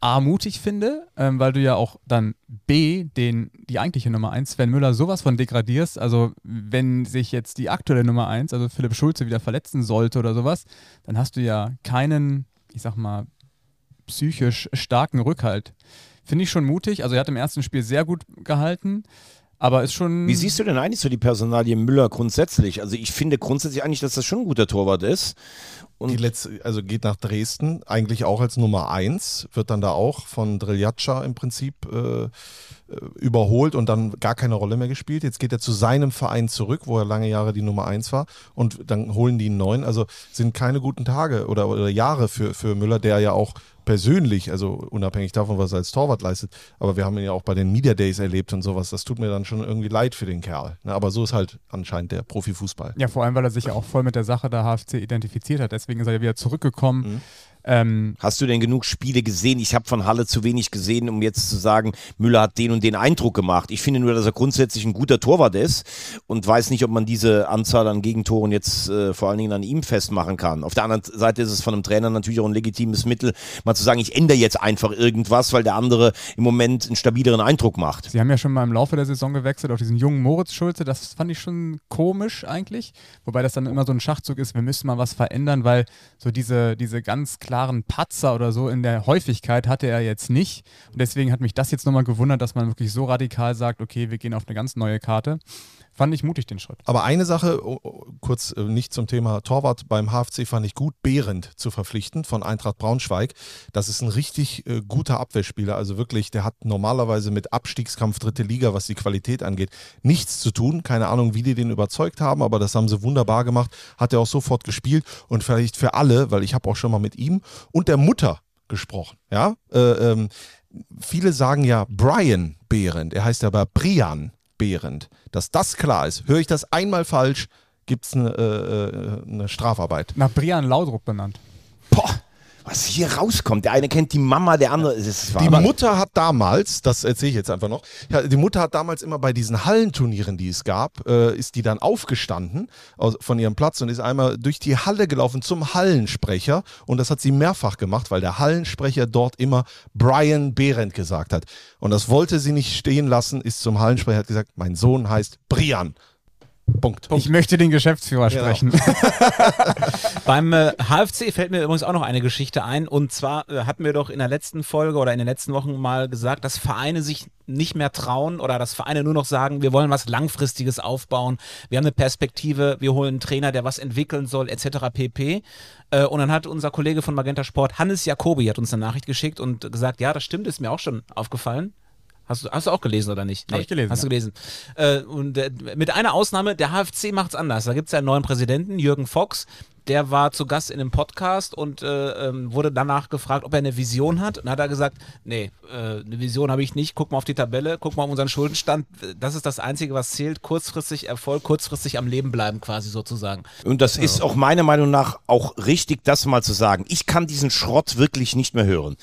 A mutig finde, ähm, weil du ja auch dann B, den, die eigentliche Nummer 1, Sven Müller, sowas von degradierst. Also wenn sich jetzt die aktuelle Nummer 1, also Philipp Schulze, wieder verletzen sollte oder sowas, dann hast du ja keinen, ich sag mal, psychisch starken Rückhalt. Finde ich schon mutig. Also er hat im ersten Spiel sehr gut gehalten, aber ist schon. Wie siehst du denn eigentlich so die Personalie Müller grundsätzlich? Also ich finde grundsätzlich eigentlich, dass das schon ein guter Torwart ist. Und Die letzte, also geht nach Dresden, eigentlich auch als Nummer 1, wird dann da auch von Driljatscha im Prinzip äh, überholt und dann gar keine Rolle mehr gespielt. Jetzt geht er zu seinem Verein zurück, wo er lange Jahre die Nummer 1 war und dann holen die einen neuen. Also sind keine guten Tage oder, oder Jahre für, für Müller, der ja auch persönlich, also unabhängig davon, was er als Torwart leistet, aber wir haben ihn ja auch bei den Media Days erlebt und sowas. Das tut mir dann schon irgendwie leid für den Kerl. Ne? Aber so ist halt anscheinend der Profifußball. Ja, vor allem, weil er sich ja auch voll mit der Sache der HFC identifiziert hat. Deswegen ist er ja wieder zurückgekommen. Mhm. Ähm, Hast du denn genug Spiele gesehen? Ich habe von Halle zu wenig gesehen, um jetzt zu sagen, Müller hat den und den Eindruck gemacht. Ich finde nur, dass er grundsätzlich ein guter Torwart ist und weiß nicht, ob man diese Anzahl an Gegentoren jetzt äh, vor allen Dingen an ihm festmachen kann. Auf der anderen Seite ist es von einem Trainer natürlich auch ein legitimes Mittel, mal zu sagen, ich ändere jetzt einfach irgendwas, weil der andere im Moment einen stabileren Eindruck macht. Sie haben ja schon mal im Laufe der Saison gewechselt auf diesen jungen Moritz Schulze. Das fand ich schon komisch eigentlich. Wobei das dann immer so ein Schachzug ist, wir müssen mal was verändern, weil so diese, diese ganz klaren Patzer oder so in der Häufigkeit hatte er jetzt nicht. Und deswegen hat mich das jetzt nochmal gewundert, dass man wirklich so radikal sagt, okay, wir gehen auf eine ganz neue Karte. Fand ich mutig den Schritt. Aber eine Sache, oh, oh, kurz äh, nicht zum Thema Torwart beim HFC fand ich gut, Behrendt zu verpflichten von Eintracht Braunschweig. Das ist ein richtig äh, guter Abwehrspieler. Also wirklich, der hat normalerweise mit Abstiegskampf dritte Liga, was die Qualität angeht, nichts zu tun. Keine Ahnung, wie die den überzeugt haben, aber das haben sie wunderbar gemacht. Hat er auch sofort gespielt und vielleicht für alle, weil ich habe auch schon mal mit ihm und der Mutter gesprochen. Ja, äh, ähm, viele sagen ja Brian Behrendt, er heißt aber Brian Behrendt. Dass das klar ist, höre ich das einmal falsch, gibt es eine, äh, äh, eine Strafarbeit. Nach Brian Laudrup benannt. Boah, was hier rauskommt. Der eine kennt die Mama, der andere. Ist Die wahr. Mutter hat damals, das erzähle ich jetzt einfach noch, die Mutter hat damals immer bei diesen Hallenturnieren, die es gab, äh, ist die dann aufgestanden aus, von ihrem Platz und ist einmal durch die Halle gelaufen zum Hallensprecher und das hat sie mehrfach gemacht, weil der Hallensprecher dort immer Brian Behrendt gesagt hat. Und das wollte sie nicht stehen lassen, ist zum Hallensprecher, hat gesagt, mein Sohn heißt Brian. Punkt. Ich möchte den Geschäftsführer Genau. sprechen. Beim äh, HFC fällt mir übrigens auch noch eine Geschichte ein. Und zwar äh, hatten wir doch in der letzten Folge oder in den letzten Wochen mal gesagt, dass Vereine sich nicht mehr trauen oder dass Vereine nur noch sagen, wir wollen was Langfristiges aufbauen. Wir haben eine Perspektive, wir holen einen Trainer, der was entwickeln soll, etc. pp. Äh, und dann hat unser Kollege von Magenta Sport, Hannes Jacobi, hat uns eine Nachricht geschickt und gesagt, ja, das stimmt, ist mir auch schon aufgefallen. Hast du, hast du auch gelesen oder nicht? Hab ich gelesen, Hast du ja. gelesen. Äh, und äh, mit einer Ausnahme, der HFC macht es anders. Da gibt es einen neuen Präsidenten, Jürgen Fox. Der war zu Gast in einem Podcast und äh, ähm, wurde danach gefragt, ob er eine Vision hat. Und hat er gesagt, nee, äh, eine Vision habe ich nicht. Guck mal auf die Tabelle, guck mal auf unseren Schuldenstand. Das ist das Einzige, was zählt. Kurzfristig Erfolg, kurzfristig am Leben bleiben quasi sozusagen. Und das ist auch meiner Meinung nach auch richtig, das mal zu sagen. Ich kann diesen Schrott wirklich nicht mehr hören.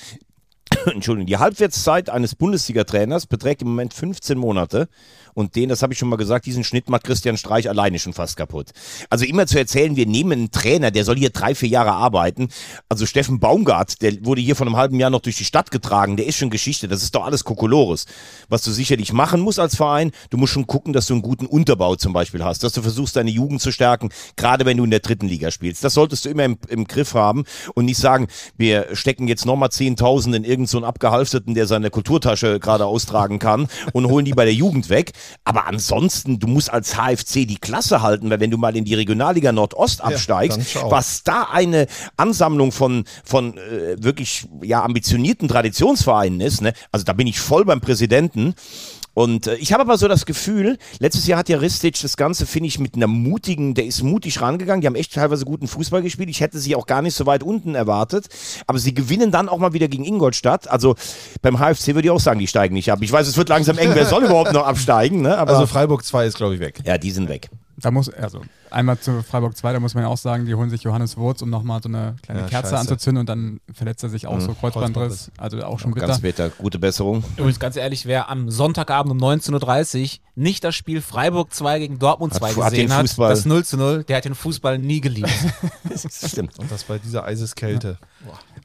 Entschuldigung, die Halbwertszeit eines Bundesliga-Trainers beträgt im Moment 15 Monate. Und den, das habe ich schon mal gesagt, diesen Schnitt macht Christian Streich alleine schon fast kaputt. Also immer zu erzählen, wir nehmen einen Trainer, der soll hier drei, vier Jahre arbeiten. Also Steffen Baumgart, der wurde hier vor einem halben Jahr noch durch die Stadt getragen, der ist schon Geschichte. Das ist doch alles Kokolores. Was du sicherlich machen musst als Verein, du musst schon gucken, dass du einen guten Unterbau zum Beispiel hast, dass du versuchst, deine Jugend zu stärken, gerade wenn du in der dritten Liga spielst. Das solltest du immer im, im Griff haben und nicht sagen, wir stecken jetzt nochmal 10.000 in irgendeinen so Abgehalfterten, der seine Kulturtasche gerade austragen kann und holen die bei der Jugend weg. Aber ansonsten, du musst als HFC die Klasse halten, weil wenn du mal in die Regionalliga Nordost absteigst, schau. was da eine Ansammlung von, von äh, wirklich ja, ambitionierten Traditionsvereinen ist, ne? also da bin ich voll beim Präsidenten. Und äh, ich habe aber so das Gefühl, letztes Jahr hat ja Ristic das Ganze, finde ich, mit einer mutigen, der ist mutig rangegangen. Die haben echt teilweise guten Fußball gespielt. Ich hätte sie auch gar nicht so weit unten erwartet. Aber sie gewinnen dann auch mal wieder gegen Ingolstadt. Also beim HFC würde ich auch sagen, die steigen nicht ab. Ich weiß, es wird langsam eng. Wer soll überhaupt noch absteigen? Ne? Aber Also Freiburg 2 ist, glaube ich, weg. ja, die sind weg. Da muss, also einmal zu Freiburg 2, da muss man ja auch sagen, die holen sich Johannes Wurz, um nochmal so eine kleine Ja, Kerze scheiße. anzuzünden und dann verletzt er sich auch so Kreuzbandriss. Also auch schon bitter. Ganz bitter. Gute Besserung. Übrigens, ganz ehrlich, wer am Sonntagabend um 19.30 Uhr nicht das Spiel Freiburg 2 gegen Dortmund 2 Hat- hat gesehen hat, das 0 zu 0, der hat den Fußball nie geliebt. Das stimmt. Und das bei dieser Eiseskälte.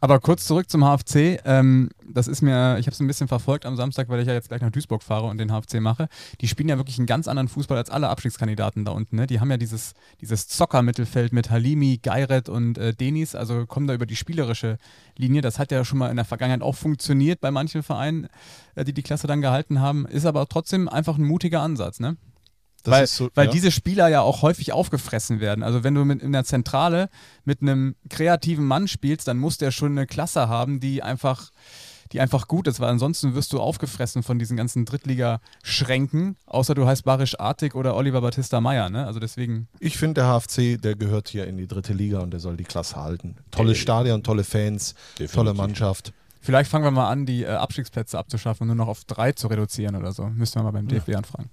Aber kurz zurück zum HFC. Ähm, das ist mir, ich habe es ein bisschen verfolgt am Samstag, weil ich ja jetzt gleich nach Duisburg fahre und den HFC mache. Die spielen ja wirklich einen ganz anderen Fußball als alle Abstiegskandidaten da unten. Ne? Die haben ja dieses, dieses Zocker-Mittelfeld mit Halimi, Geiret und äh, Denis, also kommen da über die spielerische Linie. Das hat ja schon mal in der Vergangenheit auch funktioniert bei manchen Vereinen, äh, die die Klasse dann gehalten haben. Ist aber trotzdem einfach ein mutiger Ansatz, ne? Weil so- weil ja. diese Spieler ja auch häufig aufgefressen werden. Also wenn du mit, in der Zentrale mit einem kreativen Mann spielst, dann muss der schon eine Klasse haben, die einfach, die einfach gut ist, weil ansonsten wirst du aufgefressen von diesen ganzen Drittliga-Schränken, außer du heißt Barisch Artig oder Oliver Battista Meyer. Ne? Also deswegen, Ich finde, der HFC, der gehört hier in die dritte Liga und der soll die Klasse halten. Tolles Stadion, tolle Fans, tolle Mannschaft. vielleicht fangen wir mal an, die äh, Abstiegsplätze abzuschaffen und nur noch auf drei zu reduzieren oder so. Müssen wir mal beim DFB anfragen.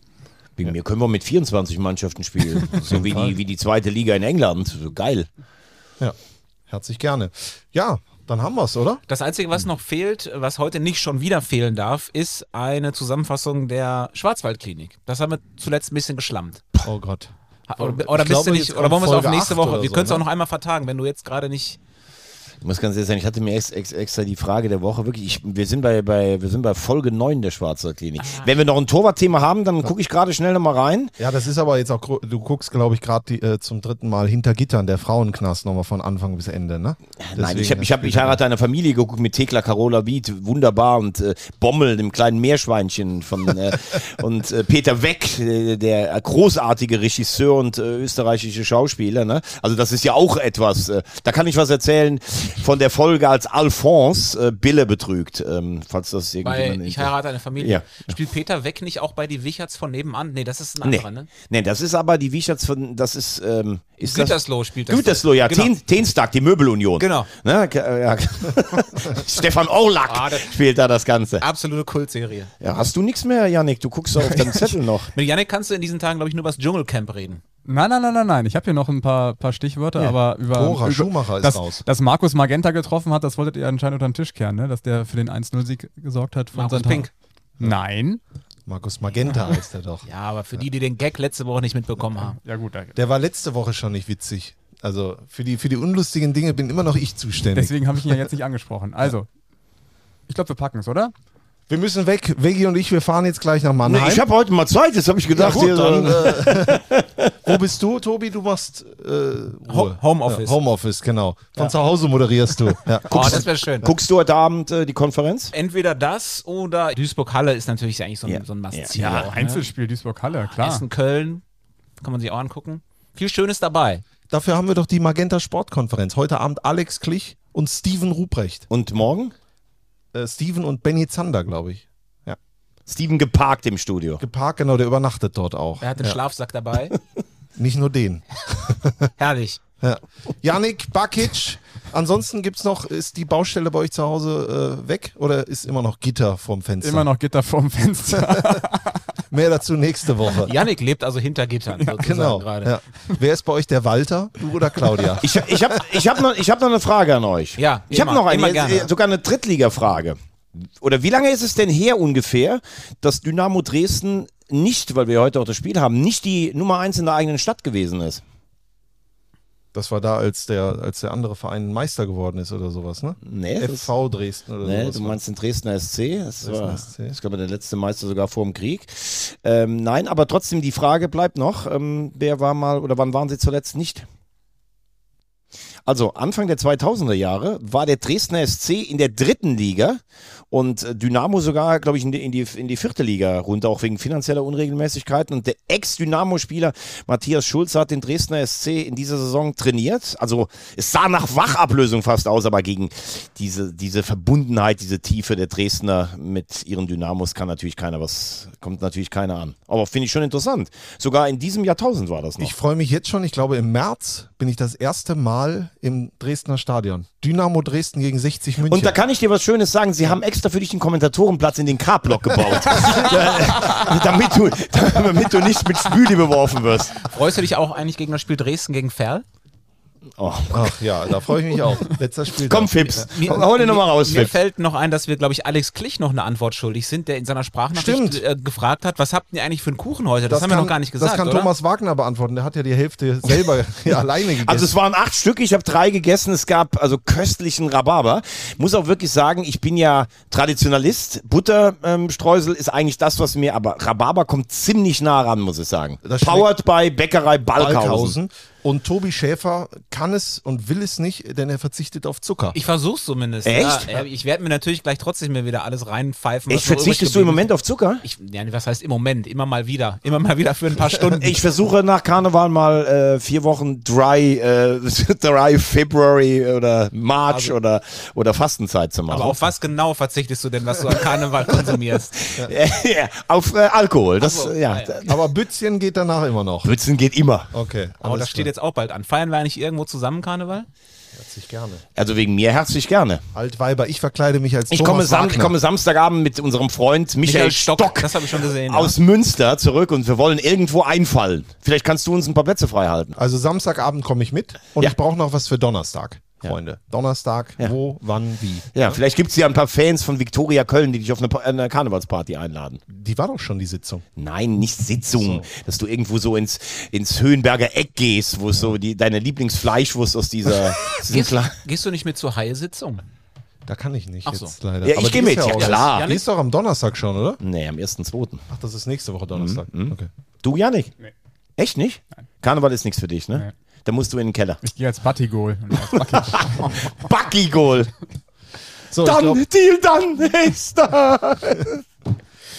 Wegen mir können wir mit 24 Mannschaften spielen. so wie die, wie die zweite Liga in England. So geil. Ja, herzlich gerne. Ja, dann haben wir es, oder? Das Einzige, was noch fehlt, was heute nicht schon wieder fehlen darf, ist eine Zusammenfassung der Schwarzwaldklinik. Das haben wir zuletzt ein bisschen geschlammt. Oh Gott. Oder, oder, bist glaube, du nicht, oder wollen wir es auf nächste 8 Woche? Wir so, können es auch ne? noch einmal vertagen, wenn du jetzt gerade nicht. Ich muss ganz ehrlich sagen, ich hatte mir ex, ex, extra die Frage der Woche wirklich, ich, wir, sind bei, bei, wir sind bei Folge 9 der Schwarzwaldklinik. Wenn wir noch ein Torwartthema haben, dann gucke ich gerade schnell nochmal rein. Ja, das ist aber jetzt auch, du guckst, glaube ich, gerade äh, zum dritten Mal hinter Gittern, der Frauenknast nochmal von Anfang bis Ende, ne? Nein, Deswegen, ich, hab, ich, hab, ich heirate eine Familie geguckt mit Thekla Carola Wied, wunderbar, und äh, Bommel, dem kleinen Meerschweinchen von äh, und äh, Peter Weck, äh, der großartige Regisseur und äh, österreichische Schauspieler. Ne? Also das ist ja auch etwas, äh, da kann ich was erzählen. Von der Folge, als Alphonse äh, Bille betrügt. Ähm, falls das Bei irgendjemand Ich heirate eine Familie. Ja. Spielt Peter Weck nicht auch bei die Wicherts von nebenan? Nee, das ist ein Nee. anderer, ne? nee, das ist aber die Wicherts von, das ist, ähm, ist das? Gütersloh spielt das. Gütersloh, ja, Genau. Ten, Tenstag, die Möbelunion. Genau. Ne? äh, Ja. Stefan Orlak Ah, das- spielt da das Ganze. Absolute Kultserie. Ja, hast du nichts mehr, Janik? Du guckst auf deinen Zettel noch. Mit Yannick kannst du in diesen Tagen, glaube ich, nur über das Dschungelcamp reden. Nein, nein, nein, nein, nein. Ich habe hier noch ein paar, paar Stichwörter, aber über, Bora über Schumacher ist dass, raus. dass Markus Magenta getroffen hat, das wolltet ihr anscheinend unter den Tisch kehren, ne? Dass der für den 1-0-Sieg gesorgt hat. Von Markus. Pink. Nein. Markus Magenta heißt er doch. Ja, aber für die, die den Gag letzte Woche nicht mitbekommen haben. Ja gut, danke. Der war letzte Woche schon nicht witzig. Also für die, für die unlustigen Dinge bin immer noch ich zuständig. Deswegen habe ich ihn ja jetzt nicht angesprochen. Also, ich glaube, wir packen es, oder? Wir müssen weg. Veggie und ich, wir fahren jetzt gleich nach Mannheim. Nee, ich habe heute mal Zeit, das habe ich gedacht. gut, hier, dann, so- äh, wo bist du, Tobi? Du machst äh. Homeoffice. Ja, Homeoffice, genau. Von zu Hause moderierst du. Ja. Oh, das wäre schön. Guckst du heute Abend äh, die Konferenz? Entweder das oder Duisburg-Halle ist natürlich eigentlich so ein, Ja. so ein Must-Ziel. Ja, auch, ne? Einzelspiel Duisburg-Halle, klar. Essen-Köln, kann man sich auch angucken. Viel Schönes dabei. Dafür haben wir doch die Magenta Sportkonferenz. Heute Abend Alex Klich und Steven Ruprecht. Und morgen? Äh, Steven und Benny Zander, glaube ich. Steven geparkt im Studio. Geparkt, genau, der übernachtet dort auch. Er hat den ja. Schlafsack dabei. Nicht nur den. Herrlich. Ja. Janik Bakic. Ansonsten gibt's noch, ist die Baustelle bei euch zu Hause äh, weg oder ist immer noch Gitter vorm Fenster? Immer noch Gitter vorm Fenster. Mehr dazu nächste Woche. Yannick lebt also hinter Gittern sozusagen genau. gerade. Ja. Wer ist bei euch der Walter? Du oder Claudia? Ich, ich habe ich hab noch, ich hab noch eine Frage an euch. Ja, ich habe noch eine, gerne. äh, sogar eine Drittliga-Frage. Oder wie lange ist es denn her ungefähr, dass Dynamo Dresden nicht, weil wir heute auch das Spiel haben, nicht die Nummer eins in der eigenen Stadt gewesen ist? Das war da, als der, als der andere Verein Meister geworden ist oder sowas, ne? Nee, FV Dresden oder Nee, sowas. du meinst den Dresdner SC? Das Dresdner war, SC. ich glaube, der letzte Meister sogar vor dem Krieg. Ähm, nein, aber trotzdem, die Frage bleibt noch. Ähm, wer war mal oder wann waren sie zuletzt nicht? Also Anfang der 2000er Jahre war der Dresdner SC in der dritten Liga und äh, Dynamo sogar, glaube ich, in die, in, die, in die vierte Liga runter, auch wegen finanzieller Unregelmäßigkeiten. Und der Ex-Dynamo-Spieler Matthias Schulz hat den Dresdner SC in dieser Saison trainiert. Also es sah nach Wachablösung fast aus, aber gegen diese, diese Verbundenheit, diese Tiefe der Dresdner mit ihren Dynamos kann natürlich keiner was, kommt natürlich keiner an. Aber finde ich schon interessant. Sogar in diesem Jahrtausend war das noch. Ich freue mich jetzt schon. Ich glaube, im März bin ich das erste Mal im Dresdner Stadion. Dynamo Dresden gegen 60 München. Und da kann ich dir was Schönes sagen. Sie haben extra für dich den Kommentatorenplatz in den K-Block gebaut. Da- damit, du, damit du nicht mit Spüli beworfen wirst. Freust du dich auch eigentlich gegen das Spiel Dresden gegen Ferl? Oh. Ach ja, da freue ich mich auch. Letzter Spiel. Komm, Fips. Hol den nochmal raus, Mir Fips. fällt noch ein, dass wir, glaube ich, Alex Klich noch eine Antwort schuldig sind, der in seiner Sprachnachricht Stimmt. äh, gefragt hat, was habt ihr eigentlich für einen Kuchen heute? Das, haben wir kann, noch gar nicht gesagt, Das kann oder? Thomas Wagner beantworten. Der hat ja die Hälfte selber alleine gegessen. Also es waren acht Stück, ich habe drei gegessen. Es gab also köstlichen Rhabarber. Muss auch wirklich sagen, ich bin ja Traditionalist. Butterstreusel ist eigentlich das, was mir, aber Rhabarber kommt ziemlich nah ran, muss ich sagen. Das Powered by Bäckerei Balkhausen. Balkhausen. Und Tobi Schäfer kann es und will es nicht, denn er verzichtet auf Zucker. Ich versuch's zumindest. Echt? Ja, ich werde mir natürlich gleich trotzdem mir wieder alles reinpfeifen. Echt, verzichtest du im Moment auf Zucker? Ich, ja, was heißt im Moment? Immer mal wieder. Immer mal wieder für ein paar Stunden. Ich versuche nach Karneval mal äh, vier Wochen Dry, äh, Dry February oder March oder, oder Fastenzeit zu machen. Aber auf was genau verzichtest du denn, was du an Karneval konsumierst? ja, auf äh, Alkohol. Das, Ach so, ja. Aber Bützchen geht danach immer noch. Bützen geht immer. Okay. Aber das steht klar. Jetzt auch bald an. Feiern wir eigentlich irgendwo zusammen Karneval? Herzlich gerne. Also wegen mir herzlich gerne. Altweiber, ich verkleide mich als Ich Thomas komme, Sam ich komme Samstagabend mit unserem Freund Michael, Stock, Das habe ich schon gesehen. aus Münster zurück und wir wollen irgendwo einfallen. Vielleicht kannst du uns ein paar Plätze frei halten. Also Samstagabend komme ich mit und Ja. ich brauche noch was für Donnerstag, Freunde. Donnerstag, Ja. wo, wann, wie. Ja, vielleicht gibt es ja ein paar Fans von Viktoria Köln, die dich auf eine, Pa- eine Karnevalsparty einladen. Die war doch schon die Sitzung. Nein, nicht Sitzung. Dass du irgendwo so ins, ins Höhenberger Eck gehst, wo es so die, deine Lieblingsfleischwurst aus dieser. Gehst, gehst du nicht mit zur Haie-Sitzung? Da kann ich nicht Ach so. jetzt leider. Ja, ich Aber geh die ist mit, ja aus. klar. Die ist doch am Donnerstag schon, oder? nee, am 1.2. Ach, das ist nächste Woche Donnerstag. Mhm, Okay. Du, Janik? Nee. Echt nicht? Karneval ist nichts für dich, ne? Nee. Da musst du in den Keller. Ich gehe als Battigol. Bucky-Goal. So, Dann, glaub, Deal, dann ist da.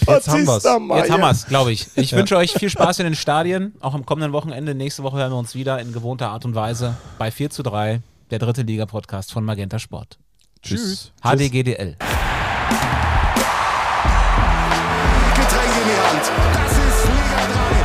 Jetzt haben wir's. Jetzt haben wir es, glaube ich. Ich wünsche euch viel Spaß in den Stadien, auch am kommenden Wochenende. Nächste Woche hören wir uns wieder in gewohnter Art und Weise bei 4 zu 3 der dritte Liga-Podcast von Magenta Sport. Tschüss. HDGDL.